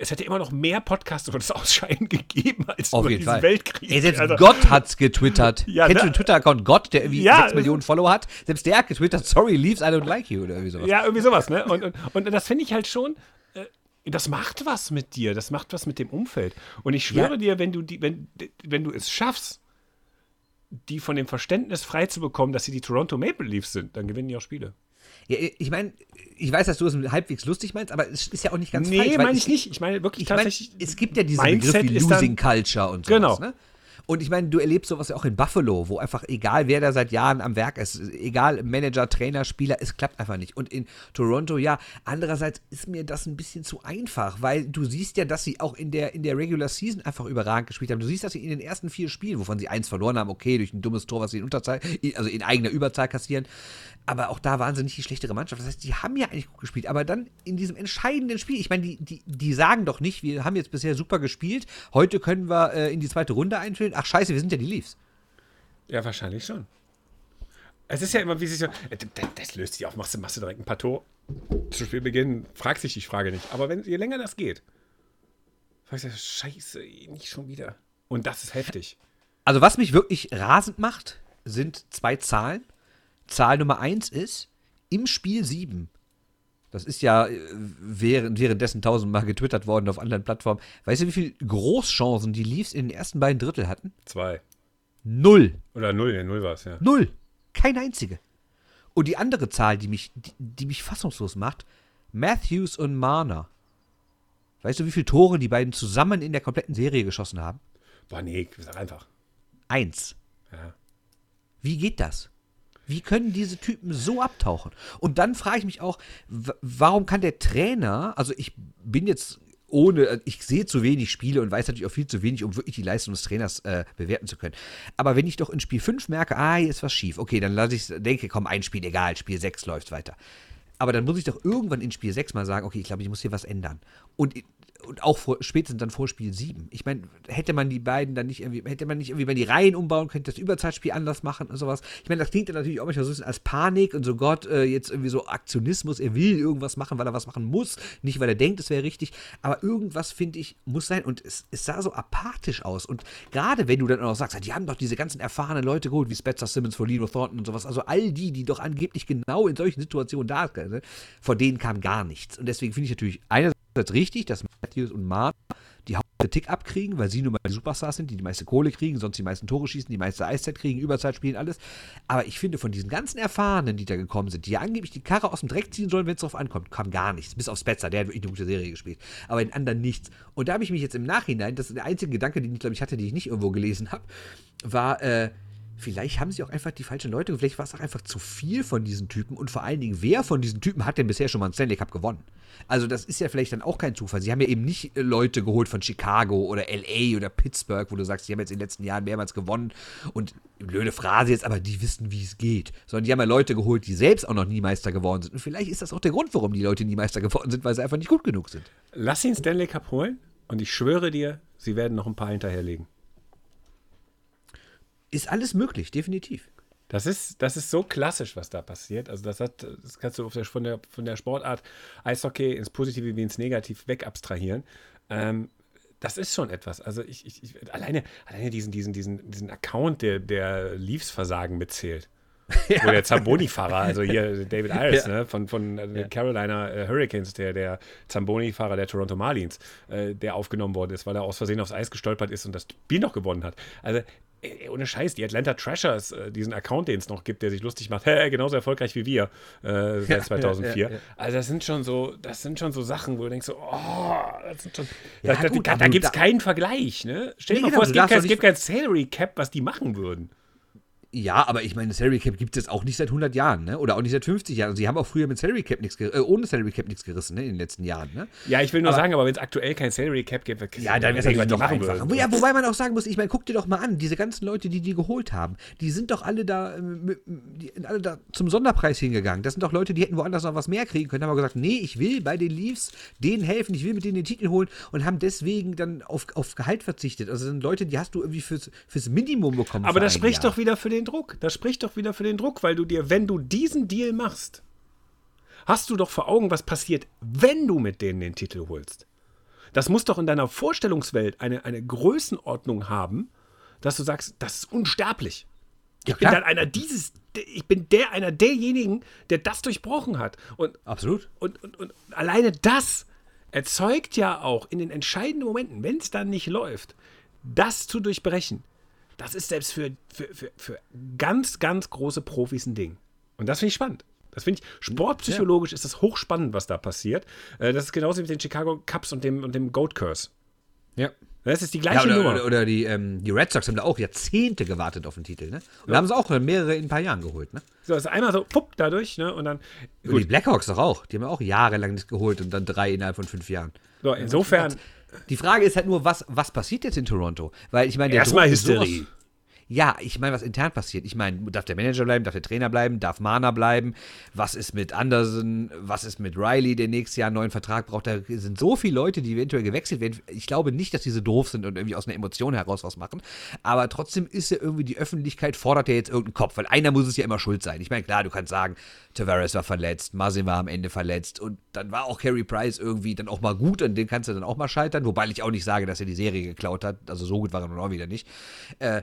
Speaker 1: Es hätte immer noch mehr Podcasts über das Ausscheiden gegeben als
Speaker 2: Auf
Speaker 1: über
Speaker 2: jeden
Speaker 1: diesen
Speaker 2: Fall.
Speaker 1: Weltkrieg.
Speaker 2: Ey, selbst
Speaker 1: Also-
Speaker 2: Gott hat's getwittert.
Speaker 1: Ja,
Speaker 2: Kennst du den Twitter-Account Gott, der irgendwie
Speaker 1: Ja,
Speaker 2: 6 Millionen Follower hat? Selbst der hat getwittert, sorry, Leaves, I don't like you oder irgendwie sowas.
Speaker 1: Ja, irgendwie sowas, ne? Und, und, und das finde ich halt schon, äh, das macht was mit dir, das macht was mit dem Umfeld. Und ich schwöre
Speaker 2: Ja.
Speaker 1: dir, wenn du, die, wenn, wenn du es schaffst, die von dem Verständnis frei zu bekommen, dass sie die Toronto Maple Leafs sind, dann gewinnen die auch Spiele.
Speaker 2: Ja, ich meine, ich weiß, dass du es halbwegs lustig meinst, aber es ist ja auch nicht ganz falsch.
Speaker 1: nee, meine ich nicht. Ich meine wirklich
Speaker 2: Ich
Speaker 1: tatsächlich.
Speaker 2: es gibt ja diesen
Speaker 1: Mindset
Speaker 2: Begriff wie
Speaker 1: ist dann-
Speaker 2: Losing Culture und sowas.
Speaker 1: Genau.
Speaker 2: Ne? Und ich meine, du erlebst sowas ja auch in Buffalo, wo einfach egal wer da seit Jahren am Werk ist, egal Manager, Trainer, Spieler, es klappt einfach nicht. Und in Toronto, ja, andererseits ist mir das ein bisschen zu einfach, weil du siehst ja, dass sie auch in der, in der Regular Season einfach überragend gespielt haben. Du siehst, dass sie in den ersten vier Spielen, wovon sie eins verloren haben, okay, durch ein dummes Tor, was sie in Unterzahl, also in eigener Überzahl kassieren, aber auch da waren sie nicht die schlechtere Mannschaft. Das heißt, die haben ja eigentlich gut gespielt. Aber dann in diesem entscheidenden Spiel, ich meine, die, die, die sagen doch nicht, wir haben jetzt bisher super gespielt, heute können wir äh, in die zweite Runde einführen. Ach scheiße, wir sind ja die Leafs.
Speaker 1: Ja, wahrscheinlich schon. Es ist ja immer, wie sich so. äh, Das, das löst sich auf, machst du, machst du direkt ein paar Tor zu Spielbeginn, fragst dich die Frage nicht. Aber wenn, je länger das geht, fragst du, scheiße, nicht schon wieder. Und das ist heftig.
Speaker 2: Also, was mich wirklich rasend macht, sind zwei Zahlen. Zahl Nummer eins ist im Spiel 7. Das ist ja äh, während, währenddessen tausendmal getwittert worden auf anderen Plattformen. Weißt du, wie viele Großchancen die Leafs in den ersten beiden Drittel hatten?
Speaker 1: Zwei.
Speaker 2: Null.
Speaker 1: Oder null, ja, null war es, ja.
Speaker 2: Null. Keine einzige. Und die andere Zahl, die mich, die, die mich fassungslos macht, Matthews und Marner. Weißt du, wie viele Tore die beiden zusammen in der kompletten Serie geschossen haben?
Speaker 1: Boah, nee, sag einfach.
Speaker 2: Eins.
Speaker 1: Ja.
Speaker 2: Wie geht das? Wie können diese Typen so abtauchen? Und dann frage ich mich auch, warum kann der Trainer, also ich bin jetzt ohne, ich sehe zu wenig Spiele und weiß natürlich auch viel zu wenig, um wirklich die Leistung des Trainers äh, bewerten zu können. Aber wenn ich doch in Spiel 5 merke, ah, hier ist was schief, okay, dann lasse ich denke, komm, ein Spiel, egal, Spiel 6 läuft weiter. Aber dann muss ich doch irgendwann in Spiel 6 mal sagen, okay, ich glaube, ich muss hier was ändern. Und, und auch vor, spätestens dann vor Spiel 7. Ich meine, hätte man die beiden dann nicht irgendwie, hätte man nicht irgendwie mal die Reihen umbauen können, das Überzeitspiel anders machen und sowas. Ich meine, das klingt dann natürlich auch manchmal so ein bisschen als Panik und so Gott, äh, jetzt irgendwie so Aktionismus, er will irgendwas machen, weil er was machen muss, nicht weil er denkt, es wäre richtig. Aber irgendwas, finde ich, muss sein. Und es, es sah so apathisch aus. Und gerade wenn du dann auch sagst, die haben doch diese ganzen erfahrenen Leute geholt, wie Spencer Simmons, Folino Thornton und sowas. Also all die, die doch angeblich genau in solchen Situationen da sind, ne? von denen kam gar nichts. Und deswegen finde ich natürlich einerseits richtig, dass Matthews und Mark die Hauptkritik abkriegen, weil sie nun mal die Superstars sind, die die meiste Kohle kriegen, sonst die meisten Tore schießen, die meiste Eiszeit kriegen, Überzeit spielen, alles. Aber ich finde, von diesen ganzen Erfahrenen, die da gekommen sind, die ja angeblich die Karre aus dem Dreck ziehen sollen, wenn es drauf ankommt, kam gar nichts. Bis auf Spezza, der hat wirklich eine gute Serie gespielt. Aber in anderen nichts. Und da habe ich mich jetzt im Nachhinein, das ist der einzige Gedanke, den ich glaube ich hatte, den ich nicht irgendwo gelesen habe, war, äh, Vielleicht haben sie auch einfach die falschen Leute, vielleicht war es auch einfach zu viel von diesen Typen und vor allen Dingen, wer von diesen Typen hat denn bisher schon mal einen Stanley Cup gewonnen? Also, das ist ja vielleicht dann auch kein Zufall. Sie haben ja eben nicht äh, Leute geholt von Chicago oder LA oder Pittsburgh, wo du sagst, die haben jetzt in den letzten Jahren mehrmals gewonnen und blöde Phrase jetzt, aber die wissen, wie es geht. Sondern die haben ja Leute geholt, die selbst auch noch nie Meister geworden sind. Und vielleicht ist das auch der Grund, warum die Leute nie Meister geworden sind, weil sie einfach nicht gut genug sind.
Speaker 1: Lass ihn Stanley Cup holen und ich schwöre dir, sie werden noch ein paar hinterherlegen.
Speaker 2: Ist alles möglich, definitiv.
Speaker 1: Das ist, das ist so klassisch, was da passiert. Also das hat, das kannst du von, der, von der Sportart Eishockey ins Positive wie ins Negativ wegabstrahieren. Ähm, das ist schon etwas. Also ich, ich, ich alleine, alleine diesen, diesen, diesen, diesen Account, der, der Leafs-Versagen mitzählt. Wo der Zamboni-Fahrer, also hier David Iris,
Speaker 2: Ja.
Speaker 1: ne, von, von äh, Carolina äh, Hurricanes, der, der Zamboni-Fahrer der Toronto Marlies, äh, der aufgenommen worden ist, weil er aus Versehen aufs Eis gestolpert ist und das Spiel noch gewonnen hat. Also äh, ohne Scheiß, die Atlanta Trashers, äh, diesen Account, den es noch gibt, der sich lustig macht, hä, genauso erfolgreich wie wir äh, seit
Speaker 2: Ja,
Speaker 1: 2004.
Speaker 2: ja, ja.
Speaker 1: Also das sind schon so, das sind schon so Sachen, wo du denkst so, oh, das sind schon,
Speaker 2: Ja,
Speaker 1: da, da, da
Speaker 2: du
Speaker 1: gibt es
Speaker 2: da-
Speaker 1: keinen Vergleich, ne? Stell dir
Speaker 2: Nee,
Speaker 1: mal
Speaker 2: genau,
Speaker 1: vor, es gibt kein, es gibt kein Salary Cap, was die machen würden.
Speaker 2: Ja, aber ich meine, Salary Cap gibt es jetzt auch nicht seit 100 Jahren, ne? Oder auch nicht seit 50 Jahren. Also, sie haben auch früher mit Salary Cap nichts äh, ohne Salary Cap nichts gerissen, ne? In den letzten Jahren, ne?
Speaker 1: Ja, ich will nur
Speaker 2: Aber-
Speaker 1: sagen, aber wenn es aktuell kein Salary Cap gibt,
Speaker 2: Ja, dann wäre es
Speaker 1: was
Speaker 2: natürlich noch
Speaker 1: machen
Speaker 2: einfacher.
Speaker 1: würden.
Speaker 2: Wo, ja, wobei man auch sagen muss, ich meine, guck dir doch mal an, diese ganzen Leute, die die geholt haben, die sind doch alle da, mit- die alle da zum Sonderpreis hingegangen. Das sind doch Leute, die hätten woanders noch was mehr kriegen können, haben aber gesagt, nee, ich will bei den Leafs denen helfen, ich will mit denen den Titel holen und haben deswegen dann auf, auf Gehalt verzichtet. Also sind Leute, die hast du irgendwie fürs, fürs Minimum bekommen.
Speaker 1: Aber das spricht
Speaker 2: Jahr.
Speaker 1: doch wieder für den Druck. Das spricht doch wieder für den Druck, weil du dir, wenn du diesen Deal machst, hast du doch vor Augen, was passiert, wenn du mit denen den Titel holst. Das muss doch in deiner Vorstellungswelt eine, eine Größenordnung haben, dass du sagst, das ist unsterblich. Ich
Speaker 2: Ja,
Speaker 1: bin
Speaker 2: klar.
Speaker 1: dann einer dieses, ich bin der, einer derjenigen, der das durchbrochen hat. Und
Speaker 2: Absolut.
Speaker 1: und, und, und alleine das erzeugt ja auch in den entscheidenden Momenten, wenn es dann nicht läuft, das zu durchbrechen, das ist selbst für, für, für, für ganz, ganz große Profis ein Ding. Und das finde ich spannend. Das finde ich, sportpsychologisch ist das hochspannend, was da passiert. Äh, Das ist genauso wie mit den Chicago Cubs und dem, und dem Goat Curse.
Speaker 2: Ja.
Speaker 1: Das ist die
Speaker 2: Ja,
Speaker 1: gleiche
Speaker 2: oder,
Speaker 1: Nummer.
Speaker 2: oder, oder die, ähm, die Red Sox haben da auch Jahrzehnte gewartet auf den Titel, ne? Und haben sie auch mehrere in ein paar Jahren geholt, ne?
Speaker 1: So, ist einmal so, pupp, dadurch, ne? Und dann.
Speaker 2: Und die Blackhawks doch auch. Die haben ja auch jahrelang nicht geholt und dann drei innerhalb von fünf Jahren.
Speaker 1: So, insofern.
Speaker 2: Die Frage ist halt nur, was, was passiert jetzt in Toronto? Weil ich meine, der
Speaker 1: Erstmal
Speaker 2: ist sowas-
Speaker 1: Hysterie.
Speaker 2: Ja, ich meine, was intern passiert. Ich meine, darf der Manager bleiben, darf der Trainer bleiben, darf Mana bleiben? Was ist mit Anderson? Was ist mit Riley, der nächstes Jahr einen neuen Vertrag braucht? Da sind so viele Leute, die eventuell gewechselt werden. Ich glaube nicht, dass diese doof sind und irgendwie aus einer Emotion heraus was machen. Aber trotzdem ist ja irgendwie die Öffentlichkeit, fordert ja jetzt irgendeinen Kopf, weil einer muss es ja immer schuld sein. Ich meine, klar, du kannst sagen, Tavares war verletzt, Mazin war am Ende verletzt und dann war auch Carey Price irgendwie dann auch mal gut und den kannst du dann auch mal scheitern. Wobei ich auch nicht sage, dass er die Serie geklaut hat. Also so gut war er nun auch wieder nicht. Äh,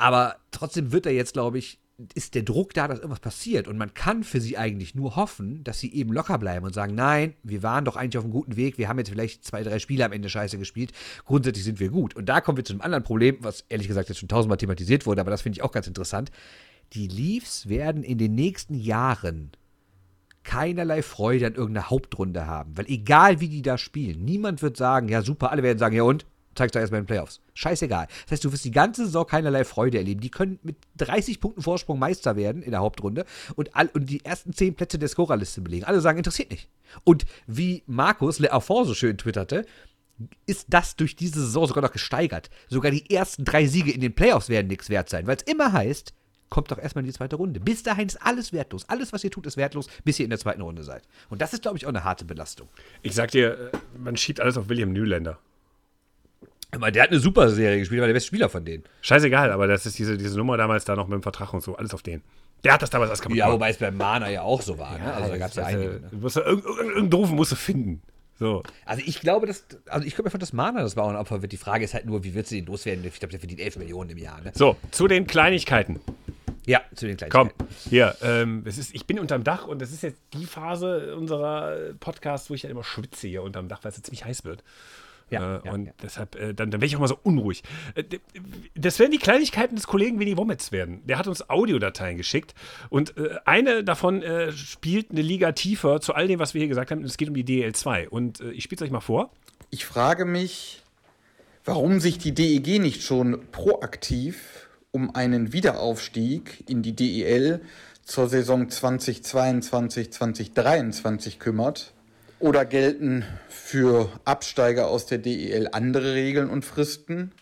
Speaker 2: aber trotzdem wird er jetzt, glaube ich, ist der Druck da, dass irgendwas passiert. Und man kann für sie eigentlich nur hoffen, dass sie eben locker bleiben und sagen, nein, wir waren doch eigentlich auf einem guten Weg, wir haben jetzt vielleicht zwei, drei Spiele am Ende scheiße gespielt. Grundsätzlich sind wir gut. Und da kommen wir zu einem anderen Problem, was ehrlich gesagt jetzt schon tausendmal thematisiert wurde, aber das finde ich auch ganz interessant. Die Leafs werden in den nächsten Jahren keinerlei Freude an irgendeiner Hauptrunde haben. Weil egal wie die da spielen, niemand wird sagen, ja super, alle werden sagen, ja und? Zeig's doch erstmal in den Playoffs. Scheißegal. Das heißt, du wirst die ganze Saison keinerlei Freude erleben. Die können mit 30 Punkten Vorsprung Meister werden in der Hauptrunde und, all, und die ersten 10 Plätze der Scorerliste belegen. Alle sagen, interessiert nicht. Und wie Markus Le Affort so schön twitterte, ist das durch diese Saison sogar noch gesteigert. Sogar die ersten drei Siege in den Playoffs werden nichts wert sein, weil es immer heißt, kommt doch erstmal in die zweite Runde. Bis dahin ist alles wertlos. Alles, was ihr tut, ist wertlos, bis ihr in der zweiten Runde seid. Und das ist, glaube ich, auch eine harte Belastung.
Speaker 1: Ich sag dir, äh, man schiebt alles auf William Nylander.
Speaker 2: Aber der hat eine super Serie gespielt, war der beste Spieler von denen.
Speaker 1: Scheißegal, aber das ist diese, diese Nummer damals da noch mit dem Vertrag und so, alles auf den. Der hat das damals alles kaputt
Speaker 2: Ja,
Speaker 1: gemacht.
Speaker 2: wobei es bei Mana ja auch so war. ne? Also da gab es ja
Speaker 1: also,
Speaker 2: einige. Ne?
Speaker 1: Du musst ja irgendeinen doofen musst du finden. So.
Speaker 2: Also ich glaube, dass, also ich glaube einfach, dass Mana das war ein Opfer wird. Die Frage ist halt nur, wie wird sie den loswerden? Ich glaube, der verdient 11 Millionen im Jahr. Ne?
Speaker 1: so, zu den Kleinigkeiten.
Speaker 2: Ja, zu den kleinen
Speaker 1: Komm, hier, ähm, es ist, ich bin unterm Dach und das ist jetzt die Phase unserer Podcasts, wo ich ja immer schwitze hier unterm Dach, weil es jetzt ziemlich heiß wird.
Speaker 2: Ja,
Speaker 1: äh,
Speaker 2: ja,
Speaker 1: und
Speaker 2: ja.
Speaker 1: deshalb, äh, dann, dann werde ich auch mal so unruhig. Äh, das werden die Kleinigkeiten des Kollegen Winnie Wometz werden. Der hat uns Audiodateien geschickt und äh, eine davon äh, spielt eine Liga tiefer zu all dem, was wir hier gesagt haben. Es geht um die DL2 und äh, ich spiele es euch mal vor.
Speaker 4: Ich frage mich, warum sich die DEG nicht schon proaktiv um einen Wiederaufstieg in die DEL zur Saison 2022-2023 kümmert. Oder gelten für Absteiger aus der DEL andere Regeln und Fristen?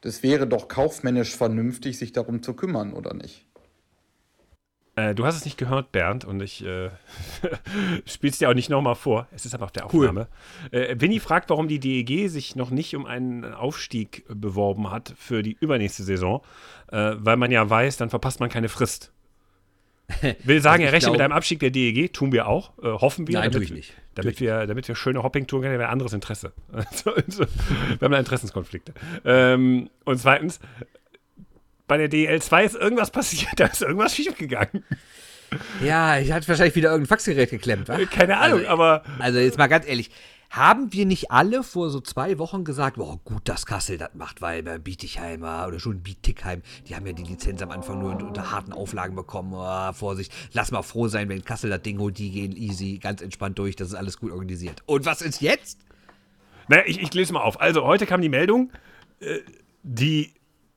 Speaker 4: Das wäre doch kaufmännisch vernünftig, sich darum zu kümmern, oder nicht?
Speaker 1: Äh, du hast es nicht gehört, Bernd, und ich äh, spiele es dir auch nicht nochmal vor. Es ist aber auf der Aufnahme. Äh, Winnie fragt, warum die DEG sich noch nicht um einen Aufstieg beworben hat für die übernächste Saison, äh, weil man ja weiß, dann verpasst man keine Frist. Will sagen,
Speaker 2: Also
Speaker 1: er rechnet mit einem Abstieg der DEG, tun wir auch, äh, hoffen wir.
Speaker 2: Nein,
Speaker 1: damit,
Speaker 2: tue ich nicht.
Speaker 1: Damit wir, damit wir schöne Hopping-Touren können, haben wir ein anderes Interesse. Also, also, wir haben da Interessenskonflikte. Ähm, und zweitens, bei der DL2 ist irgendwas passiert, da ist irgendwas schiefgegangen.
Speaker 2: Ja, ich hatte wahrscheinlich wieder irgendein Faxgerät geklemmt, wa?
Speaker 1: Keine Ahnung,
Speaker 2: Also,
Speaker 1: aber
Speaker 2: Also jetzt mal ganz ehrlich, haben wir nicht alle vor so zwei Wochen gesagt, boah, gut, dass Kassel das macht, weil bei Bietigheimer oder schon Bietigheim, die haben ja die Lizenz am Anfang nur unter, unter harten Auflagen bekommen. Oh, Vorsicht, lass mal froh sein, wenn Kassel das Ding holt, die gehen easy, ganz entspannt durch, das ist alles gut organisiert. Und was ist jetzt?
Speaker 1: naja, ich, ich lese mal auf. Also, heute kam die Meldung, äh, die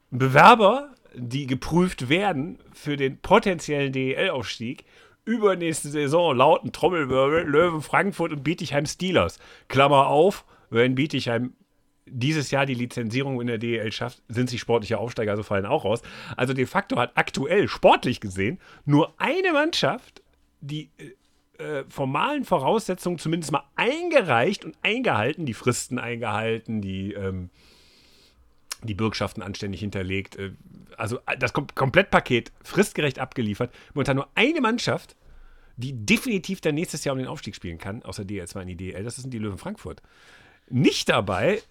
Speaker 1: Bewerber, die geprüft werden für den potenziellen DEL-Aufstieg, übernächste Saison lauten Trommelwirbel, Löwen Frankfurt und Bietigheim Steelers. Klammer auf, wenn Bietigheim dieses Jahr die Lizenzierung in der DEL schafft, sind sie sportliche Aufsteiger, also fallen auch raus. Also de facto hat aktuell, sportlich gesehen, nur eine Mannschaft die äh, äh, formalen Voraussetzungen zumindest mal eingereicht und eingehalten, die Fristen eingehalten, die, ähm, die Bürgschaften anständig hinterlegt. Äh, also äh, das Kom Komplettpaket fristgerecht abgeliefert. Momentan nur eine Mannschaft, die definitiv dann nächstes Jahr um den Aufstieg spielen kann, außer DL2 in die DL, das sind die Löwen Frankfurt. Nicht dabei äh,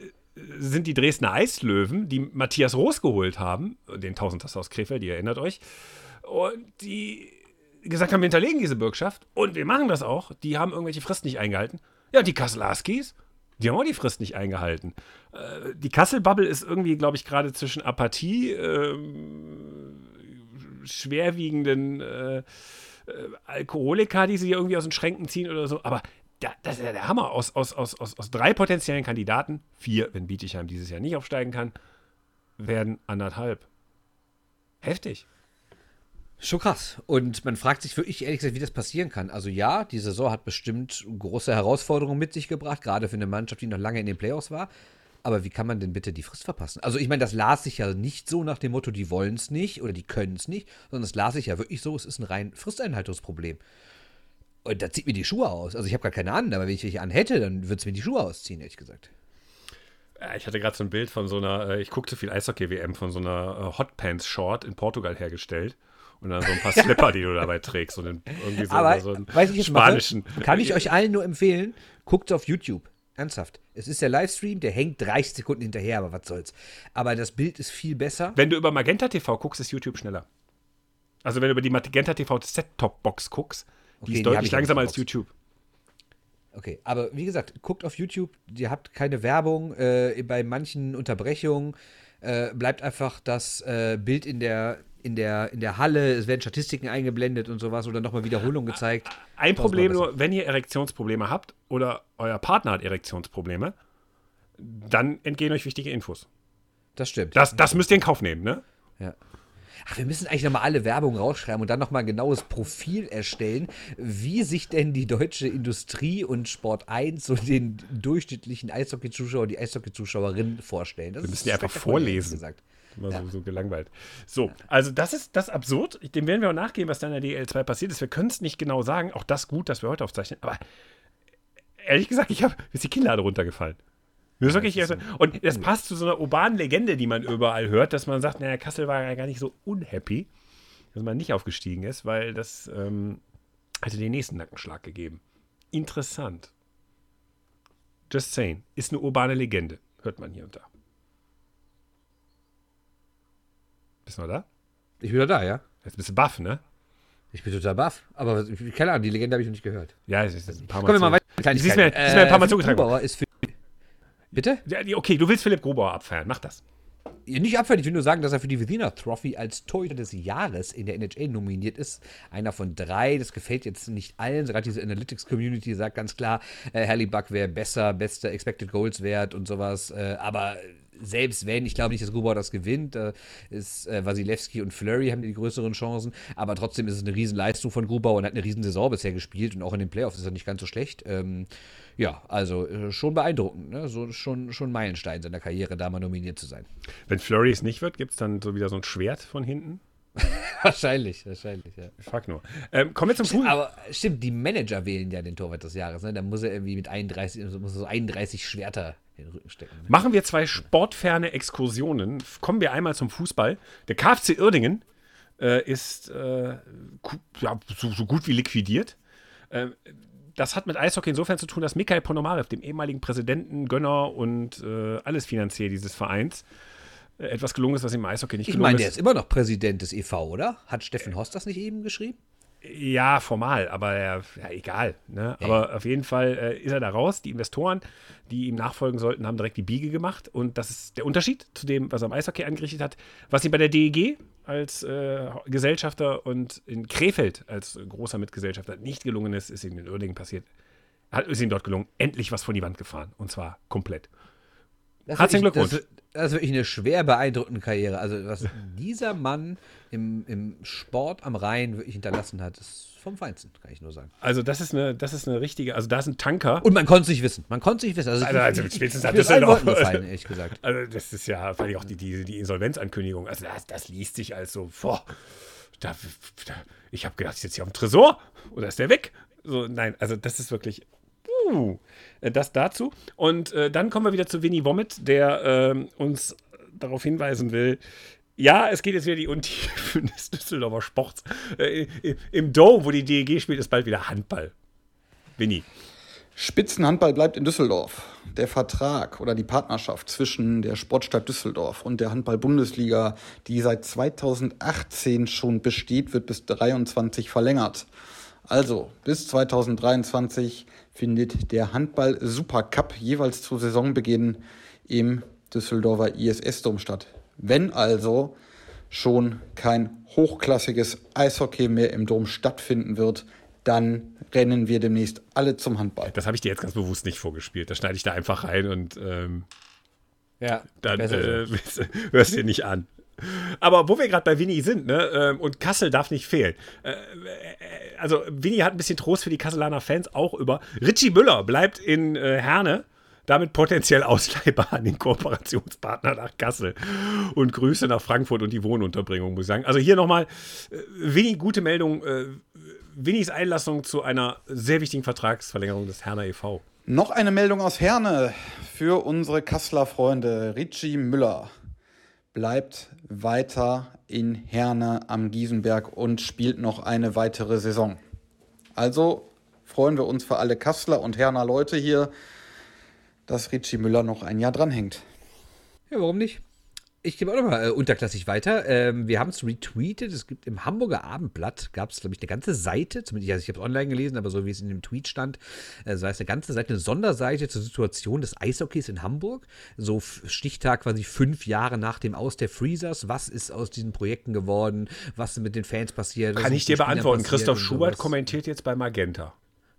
Speaker 1: sind die Dresdner Eislöwen, die Matthias Roos geholt haben, den Tausendtaster aus Krefeld, ihr erinnert euch, und die gesagt haben, wir hinterlegen diese Bürgschaft und wir machen das auch. Die haben irgendwelche Fristen nicht eingehalten. Ja, die Kassel Huskies, die haben auch die Frist nicht eingehalten. Äh, die Kassel-Bubble ist irgendwie, glaube ich, gerade zwischen Apathie, ähm, schwerwiegenden äh, äh, Alkoholiker, die sie irgendwie aus den Schränken ziehen oder so. Aber da, das ist ja der Hammer. Aus, aus, aus, aus, aus drei potenziellen Kandidaten, vier, wenn Bietigheim dieses Jahr nicht aufsteigen kann, werden anderthalb. Heftig.
Speaker 2: Schon krass. Und man fragt sich wirklich ehrlich gesagt, wie das passieren kann. Also ja, die Saison hat bestimmt große Herausforderungen mit sich gebracht, gerade für eine Mannschaft, die noch lange in den Playoffs war. Aber wie kann man denn bitte die Frist verpassen? Also ich meine, das las sich ja nicht so nach dem Motto, die wollen es nicht oder die können es nicht, sondern das las sich ja wirklich so, es ist ein rein Fristeinhaltungsproblem. Und da zieht mir die Schuhe aus. Also ich habe gar keine an, aber wenn ich welche an hätte, dann würde es mir die Schuhe ausziehen, ehrlich gesagt.
Speaker 1: Ja, Ich hatte gerade so ein Bild von so einer, äh, ich gucke zu viel Eishockey-WM, von so einer äh, Hotpants-Short in Portugal hergestellt. Und dann so ein paar Slipper, die du dabei trägst. Und in, irgendwie so,
Speaker 2: Aber
Speaker 1: so einen
Speaker 2: weiß ich jetzt
Speaker 1: spanischen.
Speaker 2: Mache, kann ich euch allen nur empfehlen, guckt auf YouTube. Ernsthaft. Es ist der Livestream, der hängt 30 Sekunden hinterher, aber was soll's. Aber das Bild ist viel besser.
Speaker 1: Wenn du über Magenta TV guckst, ist YouTube schneller. Also wenn du über die Magenta TV Set-Top-Box guckst, die
Speaker 2: Okay,
Speaker 1: ist
Speaker 2: die
Speaker 1: deutlich
Speaker 2: hab ich auf
Speaker 1: langsamer als. YouTube.
Speaker 2: Okay, aber wie gesagt, guckt auf YouTube, ihr habt keine Werbung, äh, bei manchen Unterbrechungen äh, bleibt einfach das äh, Bild in der, in, der, in der Halle, es werden Statistiken eingeblendet und sowas oder nochmal Wiederholung gezeigt.
Speaker 1: Ein Problem nur, wenn ihr Erektionsprobleme habt oder euer Partner hat Erektionsprobleme, dann entgehen euch wichtige Infos.
Speaker 2: Das stimmt.
Speaker 1: Das, das müsst ihr in Kauf nehmen, ne?
Speaker 2: Ja. Ach, wir müssen eigentlich nochmal alle Werbung rausschreiben und dann nochmal ein genaues Profil erstellen, wie sich denn die deutsche Industrie und Sport 1 so den durchschnittlichen Eishockey-Zuschauer, die Eishockey-Zuschauerin vorstellen. Das
Speaker 1: Wir müssen die einfach vorlesen.
Speaker 2: Gesagt.
Speaker 1: Immer so, so gelangweilt. So, also das ist das ist absurd. Dem werden wir auch nachgehen, was da in der DL2 passiert ist. Wir können es nicht genau sagen. Auch das gut, dass wir heute aufzeichnen. Aber ehrlich gesagt, ich habe ist die Kinnlade runtergefallen. Ist wirklich, und das passt zu so einer urbanen Legende, die man überall hört, dass man sagt, naja, Kassel war ja gar nicht so unhappy, dass man nicht aufgestiegen ist, weil das ähm, hätte den nächsten Nackenschlag gegeben. Interessant. Just saying. Ist eine urbane Legende. Hört man hier und da. Bist du noch da?
Speaker 2: Ich bin wieder da, ja?
Speaker 1: Jetzt bist du baff, ne?
Speaker 2: Ich bin total baff. Aber keine Ahnung, die Legende habe ich noch nicht gehört.
Speaker 1: Ja, es ist ein paar Mal.
Speaker 2: Kommen wir mal weiter.
Speaker 1: Sie ist mir, ist mir ein paar Mal
Speaker 2: Philipp
Speaker 1: zugetragen.
Speaker 2: Grubauer ist für. Bitte?
Speaker 1: Ja, okay, du willst Philipp Grubauer abfeiern. Mach das.
Speaker 2: Nicht abfällig, ich will nur sagen, dass er für die Wiener Trophy als Torhüter des Jahres in der NHL nominiert ist. Einer von drei. Das gefällt jetzt nicht allen. Gerade diese Analytics-Community sagt ganz klar, äh, Buck wäre besser, bester Expected Goals wert und sowas. Äh, aber selbst wenn, ich glaube nicht, dass Grubauer das gewinnt, da ist äh, Wasilewski und Flurry haben die größeren Chancen. Aber trotzdem ist es eine Riesenleistung von Grubauer und hat eine riesen Saison bisher gespielt und auch in den Playoffs ist er nicht ganz so schlecht. Ähm, ja, also äh, schon beeindruckend. Ne? So, schon, schon ein Meilenstein seiner Karriere, da mal nominiert zu sein.
Speaker 1: Wenn Flurry es nicht wird, gibt es dann so wieder so ein Schwert von hinten.
Speaker 2: Wahrscheinlich, wahrscheinlich, ja.
Speaker 1: Ich frag nur. Ähm, kommen wir zum Pool.
Speaker 2: Aber stimmt, die Manager wählen ja den Torwart des Jahres. Ne? Da muss er irgendwie mit 31, also muss so 31 Schwerter in den Rücken stecken. Ne?
Speaker 1: Machen wir zwei sportferne Exkursionen. Kommen wir einmal zum Fußball. Der KfC Uerdingen äh, ist äh, ja, so, so gut wie liquidiert. Äh, das hat mit Eishockey insofern zu tun, dass Mikhail Ponomarev, dem ehemaligen Präsidenten, Gönner und äh, alles Finanzier dieses Vereins, etwas gelungen ist, was im Eishockey nicht
Speaker 2: Ich
Speaker 1: gelungen
Speaker 2: meine, der
Speaker 1: ist.
Speaker 2: ist immer noch Präsident des e.V., oder? Hat Steffen Horst das nicht eben geschrieben?
Speaker 1: Ja, formal, aber er, ja, egal. Ne? Aber auf jeden Fall äh, ist er da raus. Die Investoren, die ihm nachfolgen sollten, haben direkt die Biege gemacht. Und das ist der Unterschied zu dem, was er am Eishockey angerichtet hat. Was ihm bei der DEG als äh, Gesellschafter und in Krefeld als großer Mitgesellschafter nicht gelungen ist, ist ihm in Uerdingen passiert. Hat, ist ihm dort gelungen, endlich was von die Wand gefahren. Und zwar komplett.
Speaker 2: Das ist
Speaker 1: Herzlichen
Speaker 2: wirklich-
Speaker 1: Glückwunsch.
Speaker 2: Das, das ist wirklich eine schwer beeindruckende Karriere. Also, was dieser Mann im, im Sport am Rhein wirklich hinterlassen hat, ist vom Feinsten, kann ich nur sagen.
Speaker 1: Also, das ist eine, das ist eine richtige, also da ist ein Tanker.
Speaker 2: Und man konnte es nicht wissen. Man konnte es nicht wissen. Also,
Speaker 1: Also, also spätestens hat
Speaker 2: allen
Speaker 1: Düsseldorf-
Speaker 2: Wolken gefallen, ehrlich gesagt.
Speaker 1: Also das ist ja, vor allem auch die, die, die Insolvenzankündigung, also das, das liest sich als so, boah, da, da, ich habe gedacht, ich sitze hier am Tresor oder ist der weg? So, nein, also das ist wirklich, uh, das dazu. Und äh, dann kommen wir wieder zu Winnie Womit, der ähm, uns darauf hinweisen will, ja, es geht jetzt wieder die Untiefen des Düsseldorfer Sports. Äh, Im Dome, wo die DEG spielt, ist bald wieder Handball. Winnie.
Speaker 4: Spitzenhandball bleibt in Düsseldorf. Der Vertrag oder die Partnerschaft zwischen der Sportstadt Düsseldorf und der Handball-Bundesliga, die seit 2018 schon besteht, wird bis 23 verlängert. Also bis 2023 findet der Handball-Supercup jeweils zu Saisonbeginn im Düsseldorfer ISS-Dom statt. Wenn also schon kein hochklassiges Eishockey mehr im Dom stattfinden wird, dann rennen wir demnächst alle zum Handball.
Speaker 1: Das habe ich dir jetzt ganz bewusst nicht vorgespielt. Das schneide ich da einfach rein und ähm,
Speaker 2: Ja,
Speaker 1: dann äh, hörst du dir nicht an. Aber wo wir gerade bei Winnie sind, ne, ähm, und Kassel darf nicht fehlen. Äh, äh, also, Winnie hat ein bisschen Trost für die Kasselaner Fans auch über. Richie Müller bleibt in äh, Herne, damit potenziell ausleihbar an den Kooperationspartner nach Kassel. Und Grüße nach Frankfurt und die Wohnunterbringung, muss ich sagen. Also, hier nochmal, Winnie, gute Meldung. Winnies Einlassung zu einer sehr wichtigen Vertragsverlängerung des Herner e.V.
Speaker 4: Noch eine Meldung aus Herne für unsere Kasseler Freunde. Richie Müller bleibt weiter in Herne am Giesenberg und spielt noch eine weitere Saison. Also freuen wir uns für alle Kasseler und Herner Leute hier, dass Richie Müller noch ein Jahr dranhängt.
Speaker 2: Ja, warum nicht? Ich gebe auch nochmal äh, unterklassig weiter. Ähm, wir haben es retweetet. Es gibt im Hamburger Abendblatt, gab es, glaube ich, eine ganze Seite, zumindest also ich habe es online gelesen, aber so wie es in dem Tweet stand, äh, so heißt eine ganze Seite, eine Sonderseite zur Situation des Eishockeys in Hamburg. So Stichtag quasi fünf Jahre nach dem Aus der Freezers. Was ist aus diesen Projekten geworden? Was ist mit den Fans passiert?
Speaker 1: Kann ich dir beantworten. Christoph Schubert kommentiert jetzt bei Magenta.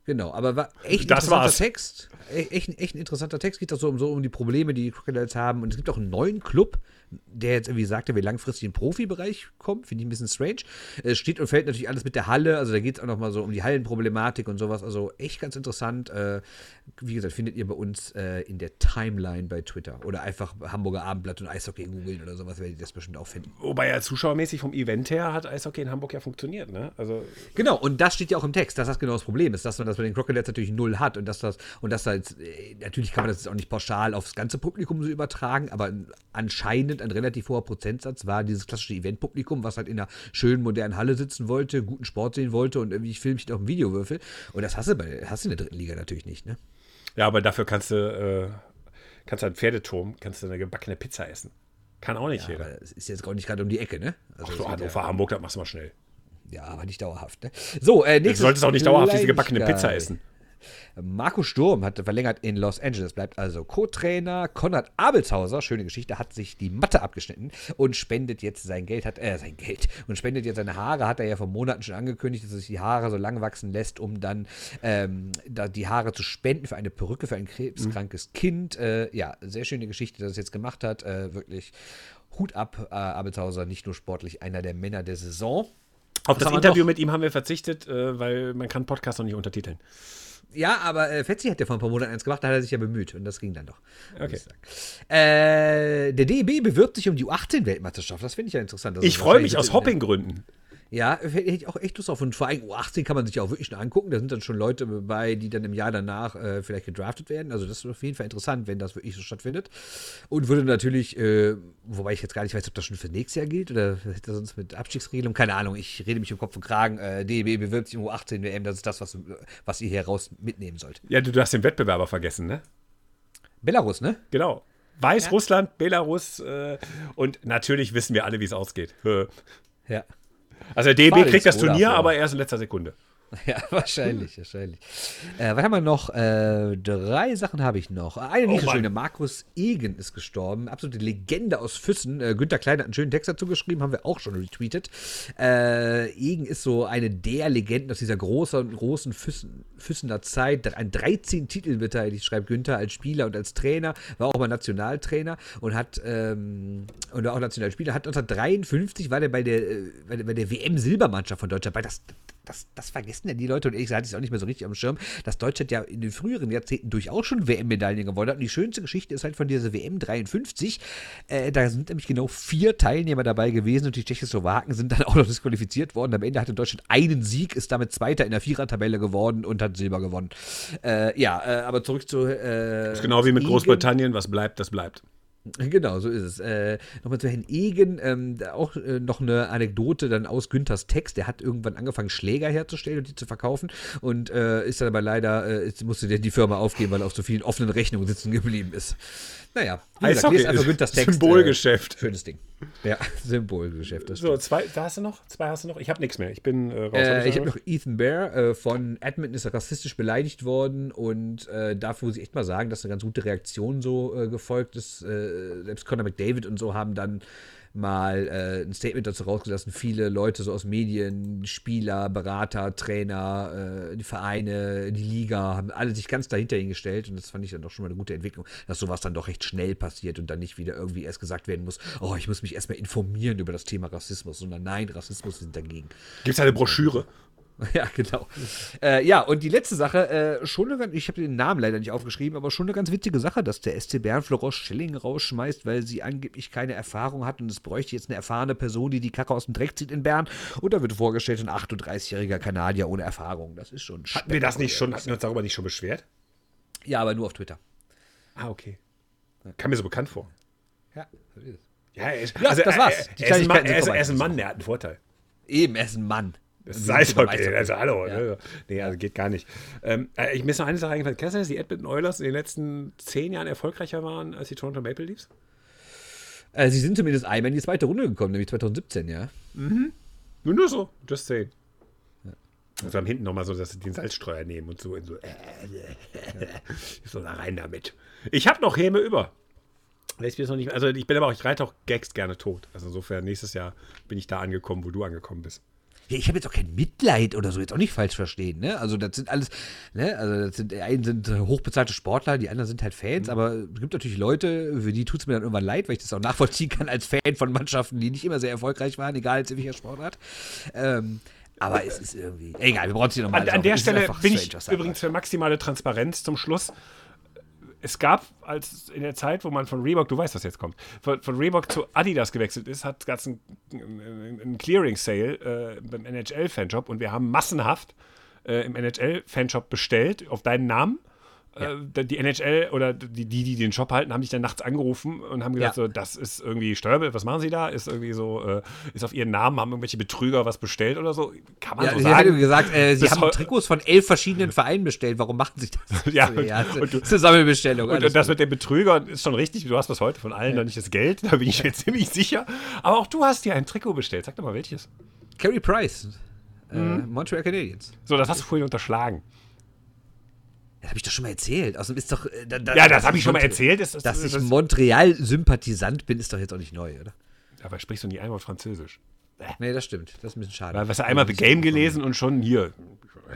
Speaker 2: Genau, aber war echt ein
Speaker 1: Das
Speaker 2: interessanter
Speaker 1: war's.
Speaker 2: Text. E- Echt, echt ein interessanter Text. Geht doch so um, so um die Probleme, die die Crocodiles haben. Und es gibt auch einen neuen Club, der jetzt irgendwie sagt, er will langfristig in den Profibereich kommen. Finde ich ein bisschen strange. Es steht und fällt natürlich alles mit der Halle. Also da geht es auch nochmal so um die Hallenproblematik und sowas. Also echt ganz interessant. Äh, wie gesagt, findet ihr bei uns äh, in der Timeline bei Twitter. Oder einfach Hamburger Abendblatt und Eishockey googeln oder sowas, werdet ihr das bestimmt auch finden.
Speaker 1: Wobei ja zuschauermäßig vom Event her hat Eishockey in Hamburg ja funktioniert, ne? Also
Speaker 2: Genau, und das steht ja auch im Text, dass das genau das Problem ist, dass man das bei den Crocodiles natürlich null hat und dass das, und dass da jetzt, äh, natürlich kann man das jetzt auch nicht pauschal aufs ganze Publikum so übertragen, aber anscheinend ein relativ hoher Prozentsatz war dieses klassische Eventpublikum, was halt in einer schönen, modernen Halle sitzen wollte, guten Sport sehen wollte und irgendwie Filmchen auf dem Videowürfel. Und das hast du, bei, hast du in der dritten Liga natürlich nicht, ne?
Speaker 1: Ja, aber dafür kannst du, äh, kannst du einen Pferdeturm, kannst du eine gebackene Pizza essen. Kann auch nicht
Speaker 2: Ja,
Speaker 1: jeder.
Speaker 2: es ist jetzt auch nicht gerade um die Ecke, ne? Also
Speaker 1: Ach
Speaker 2: geht
Speaker 1: Hannover,
Speaker 2: ja,
Speaker 1: Hamburg, das machst du mal schnell.
Speaker 2: ja, aber nicht dauerhaft, ne? So, äh,
Speaker 1: Du
Speaker 2: nächstes
Speaker 1: solltest auch nicht dauerhaft diese gebackene Pizza essen.
Speaker 2: Marco Sturm hat verlängert in Los Angeles, bleibt also Co-Trainer. Konrad Abelshauser, schöne Geschichte, hat sich die Matte abgeschnitten und spendet jetzt sein Geld, hat, äh, sein Geld und spendet jetzt seine Haare, hat er ja vor Monaten schon angekündigt, dass er sich die Haare so lang wachsen lässt, um dann ähm, da die Haare zu spenden für eine Perücke für ein krebskrankes Kind. Äh, ja, sehr schöne Geschichte, dass er es jetzt gemacht hat. Äh, wirklich Hut ab, äh, Abelshauser, nicht nur sportlich einer der Männer der Saison.
Speaker 1: Auf das
Speaker 2: wir
Speaker 1: Interview mit ihm haben wir verzichtet, äh, weil man kann Podcast noch nicht untertiteln.
Speaker 2: Ja, aber äh, Fetzi hat ja vor ein paar Monaten eins gemacht, da hat er sich ja bemüht und das ging dann doch.
Speaker 1: Okay.
Speaker 2: Äh, der DEB bewirbt sich um die U18-Weltmeisterschaft. Das finde ich ja interessant.
Speaker 1: Ich freue mich aus Hoppinggründen.
Speaker 2: Ja, hätte ich auch echt Lust auf. Und vor allem U18 kann man sich ja auch wirklich schon angucken. Da sind dann schon Leute dabei, die dann im Jahr danach äh, vielleicht gedraftet werden. Also das ist auf jeden Fall interessant, wenn das wirklich so stattfindet. Und würde natürlich, äh, wobei ich jetzt gar nicht weiß, ob das schon für nächstes Jahr gilt oder hätte das sonst mit Abstiegsregelung, keine Ahnung. Ich rede mich im Kopf und Kragen. Äh, DEB bewirbt sich um U18 WM. Das ist das, was, was ihr hier raus mitnehmen sollt.
Speaker 1: Ja, du hast den Wettbewerber vergessen, ne?
Speaker 2: Belarus, ne?
Speaker 1: Genau. Weißrussland, Belarus äh, und natürlich wissen wir alle, wie es ausgeht.
Speaker 2: Ja.
Speaker 1: Also der DB kriegt das Turnier, aber erst in letzter Sekunde.
Speaker 2: Ja, wahrscheinlich, wahrscheinlich. Äh, was haben wir noch? Äh, drei Sachen habe ich noch. Eine nicht so
Speaker 1: Mann.
Speaker 2: schöne. Markus Egen ist gestorben. Absolute Legende aus Füssen. Äh, Günter Klein hat einen schönen Text dazu geschrieben, haben wir auch schon retweetet. Äh, Egen ist so eine der Legenden aus dieser großen, großen Füssen, Füssener Zeit. Ein 13 Titel beteiligt, schreibt Günther, als Spieler und als Trainer. War auch mal Nationaltrainer und hat, ähm, und war auch Nationalspieler. Hat 1953 war der bei der, äh, bei der, bei der WM-Silbermannschaft von Deutschland bei. Das, das, das vergessen ja die Leute und ehrlich gesagt es auch nicht mehr so richtig am Schirm, dass Deutschland ja in den früheren Jahrzehnten durchaus schon WM-Medaillen gewonnen hat. Und die schönste Geschichte ist halt von dieser WM 53. Äh, da sind nämlich genau vier Teilnehmer dabei gewesen und die Tschechoslowaken sind dann auch noch disqualifiziert worden. Am Ende hatte Deutschland einen Sieg, ist damit Zweiter in der Vierertabelle geworden und hat Silber gewonnen. Äh, ja, äh, aber zurück zu. Äh,
Speaker 1: Das ist genau wie mit. Großbritannien, was bleibt, das bleibt.
Speaker 2: Genau, so ist es. Äh, Nochmal zu Herrn Egen, ähm, auch äh, noch eine Anekdote dann aus Günthers Text. Der hat irgendwann angefangen, Schläger herzustellen und die zu verkaufen und äh, ist dann aber leider, äh, musste der die Firma aufgeben, weil er auf so vielen offenen Rechnungen sitzen geblieben ist. Naja, wie gesagt, lest einfach
Speaker 1: ist
Speaker 2: Günthers Text.
Speaker 1: Symbolgeschäft.
Speaker 2: Äh, schönes Ding. Ja, Symbolgeschäft.
Speaker 1: So, zwei, da hast du noch? Zwei hast du noch? Ich habe nichts mehr. Ich bin äh, raus. Hab
Speaker 2: Äh, ich
Speaker 1: noch
Speaker 2: habe noch Ethan Bear von Edmonton ist rassistisch beleidigt worden und dafür muss ich echt mal sagen, dass eine ganz gute Reaktion so gefolgt ist. Äh, selbst Conor McDavid und so haben dann mal äh, ein Statement dazu rausgelassen. Viele Leute so aus Medien, Spieler, Berater, Trainer, äh, die Vereine, die Liga, haben alle sich ganz dahinter hingestellt und das fand ich dann doch schon mal eine gute Entwicklung, dass sowas dann doch recht schnell passiert und dann nicht wieder irgendwie erst gesagt werden muss, oh, ich muss mich erstmal informieren über das Thema Rassismus, sondern nein, Rassismus sind dagegen.
Speaker 1: Gibt es eine Broschüre?
Speaker 2: Ja, genau. Äh, ja, und die letzte Sache, äh, schon eine ganz, ich habe den Namen leider nicht aufgeschrieben, aber schon eine ganz witzige Sache, dass der SC Bern Florence Schilling rausschmeißt, weil sie angeblich keine Erfahrung hat und es bräuchte jetzt eine erfahrene Person, die die Kacke aus dem Dreck zieht in Bern. Und da wird vorgestellt, ein 38-jähriger Kanadier ohne Erfahrung. Das ist schon
Speaker 1: Hatten wir das nicht schon, hatten wir uns darüber nicht schon beschwert?
Speaker 2: Ja, aber nur auf Twitter.
Speaker 1: Ah, okay. Kam mir so bekannt vor.
Speaker 2: Ja, so ist es.
Speaker 1: Ja, er ist,
Speaker 2: Ja, das war's.
Speaker 1: Er, er, ist er, er ist ein Mann, der hat einen Vorteil.
Speaker 2: Eben, er ist ein Mann.
Speaker 1: Das
Speaker 2: Und
Speaker 1: ist Eishockey, also hallo.
Speaker 2: Ja.
Speaker 1: Ne? Nee, also geht gar nicht. Ähm, äh, ich ist noch eine Sache eingefallen. Kennst du das, die Edmonton Oilers in den letzten zehn Jahren erfolgreicher waren als die Toronto Maple Leafs?
Speaker 2: Äh, sie sind zumindest einmal in die zweite Runde gekommen, nämlich 2017, ja.
Speaker 1: Nur, nur so, just saying. Also am hinten nochmal so, dass sie den Salzstreuer nehmen und so in so, äh, äh, so da rein damit. Ich habe noch Häme über. Ich bin noch nicht, also ich bin aber auch, ich reite auch Gags gerne tot. Also insofern, nächstes Jahr bin ich da angekommen, wo du angekommen bist.
Speaker 2: Ich habe jetzt auch kein Mitleid oder so, jetzt auch nicht falsch verstehen, ne? Also das sind alles, ne? Also das sind, die einen sind hochbezahlte Sportler, die anderen sind halt Fans, aber es gibt natürlich Leute, für die tut es mir dann irgendwann leid, weil ich das auch nachvollziehen kann als Fan von Mannschaften, die nicht immer sehr erfolgreich waren, egal in welcher Sportart. Ähm, aber es ist irgendwie, egal, wir brauchen es hier nochmal.
Speaker 1: An, an der Stelle bin ich übrigens für maximale Transparenz zum Schluss. Es gab, als in der Zeit, wo man von Reebok, du weißt, was jetzt kommt, von, von Reebok zu Adidas gewechselt ist, hat es einen, einen Clearing-Sale äh, beim NHL-Fanshop und wir haben massenhaft äh, im NHL-Fanshop bestellt auf deinen Namen. Äh, die NHL oder die, die, den Shop halten, haben dich dann nachts angerufen und haben gesagt,
Speaker 2: Ja.
Speaker 1: so, das ist irgendwie Steuerbild, was machen sie da? Ist irgendwie so, äh, ist auf ihren Namen, haben irgendwelche Betrüger was bestellt oder so? Kann man
Speaker 2: Ja,
Speaker 1: so
Speaker 2: sie
Speaker 1: sagen?
Speaker 2: haben gesagt, äh, sie
Speaker 1: Bis
Speaker 2: haben Trikots von elf verschiedenen Vereinen bestellt. Warum machen sie das?
Speaker 1: Ja,
Speaker 2: So, ja
Speaker 1: und- und
Speaker 2: das ist eine Sammelbestellung.
Speaker 1: Und, und das mit den Betrügern ist schon richtig. Du hast bis heute von allen noch nicht das Geld, da bin ich mir ziemlich sicher. Aber auch du hast dir ein Trikot bestellt. Sag doch mal welches.
Speaker 2: Carey Price, äh,
Speaker 1: Mhm.
Speaker 2: Montreal Canadiens.
Speaker 1: So, das hast du vorhin unterschlagen.
Speaker 2: Das habe ich doch schon mal erzählt. Außerdem ist doch. äh, da- da-
Speaker 1: Ja, das habe ich schon mal erzählt. Das, das,
Speaker 2: Dass
Speaker 1: das,
Speaker 2: ich Montreal-Sympathisant bin, ist doch jetzt auch nicht neu, oder?
Speaker 1: Aber sprichst du nie einmal Französisch.
Speaker 2: Nee, das stimmt. Das ist ein bisschen schade.
Speaker 1: Weil, hast du einmal The Game gelesen und schon hier.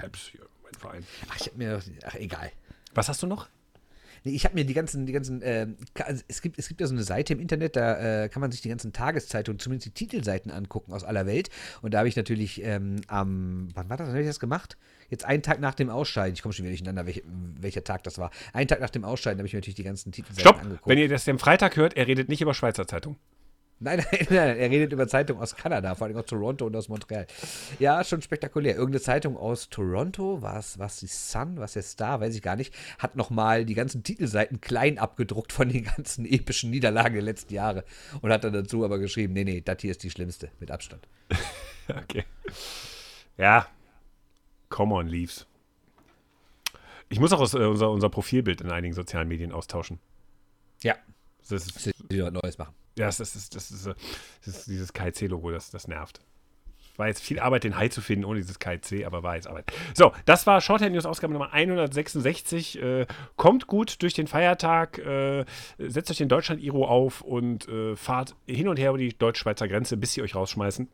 Speaker 1: Habs hier, mein Verein.
Speaker 2: Ach, ich habe mir. Ach, egal.
Speaker 1: Was hast du noch?
Speaker 2: Nee, ich habe mir die ganzen, die ganzen, ka- also es gibt, es gibt ja so eine Seite im Internet, da äh, kann man sich die ganzen Tageszeitungen, zumindest die Titelseiten angucken aus aller Welt. Und da habe ich natürlich ähm, am, wann war das, wann habe ich das gemacht? Jetzt einen Tag nach dem Ausscheiden, ich komme schon wieder durcheinander, welch, welcher Tag das war. Einen Tag nach dem Ausscheiden habe ich mir natürlich die ganzen Titelseiten
Speaker 1: Stopp!
Speaker 2: angeguckt.
Speaker 1: Wenn ihr das am Freitag hört, er redet nicht über Schweizer Zeitung.
Speaker 2: Nein, nein, nein, er redet über Zeitungen aus Kanada, vor allem aus Toronto und aus Montreal. Ja, schon spektakulär. Irgendeine Zeitung aus Toronto, was was die Sun, was der Star, weiß ich gar nicht, hat nochmal die ganzen Titelseiten klein abgedruckt von den ganzen epischen Niederlagen der letzten Jahre und hat dann dazu aber geschrieben, nee, nee, das hier ist die schlimmste, mit Abstand.
Speaker 1: Okay. Ja. Come on, Leaves. Ich muss auch aus, äh, unser, unser Profilbild in einigen sozialen Medien austauschen.
Speaker 2: Ja.
Speaker 1: Das ist,
Speaker 2: Sie wieder was Neues machen.
Speaker 1: Ja, das ist, das ist, das ist, äh, das ist dieses KIC-Logo, das, das nervt. War jetzt viel Arbeit, den Hai zu finden ohne dieses KIC, aber war jetzt Arbeit. So, das war Shorthand News Ausgabe Nummer 166. Äh, kommt gut durch den Feiertag, äh, setzt euch den Deutschland-Iro auf und äh, fahrt hin und her über die deutsch-schweizer Grenze, bis sie euch rausschmeißen.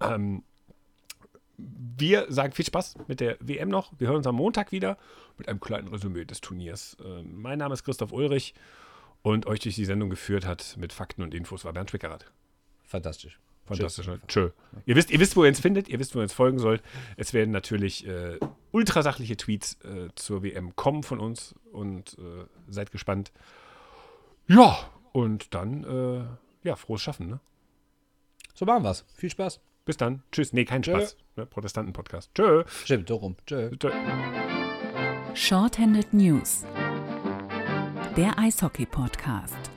Speaker 1: Ähm, wir sagen viel Spaß mit der WM noch. Wir hören uns am Montag wieder mit einem kleinen Resümee des Turniers. Äh, mein Name ist Christoph Ulrich und euch durch die Sendung geführt hat mit Fakten und Infos war Bernd Schwickerath.
Speaker 2: Fantastisch.
Speaker 1: Fantastisch. ne? Tschö. Ihr wisst, ihr wisst, wo ihr uns findet, ihr wisst, wo ihr uns folgen sollt. Es werden natürlich äh, ultrasachliche Tweets äh, zur WM kommen von uns und äh, seid gespannt. Ja, und dann, äh, ja, frohes Schaffen, ne?
Speaker 2: So machen wir's. Viel Spaß.
Speaker 1: Bis dann. Tschüss. Nee, kein
Speaker 2: Tschö.
Speaker 1: Spaß. Ne? Protestanten-Podcast. Tschö.
Speaker 2: Stimmt, so rum. Tschö.
Speaker 1: Tschö.
Speaker 3: Shorthanded News. Der Eishockey-Podcast.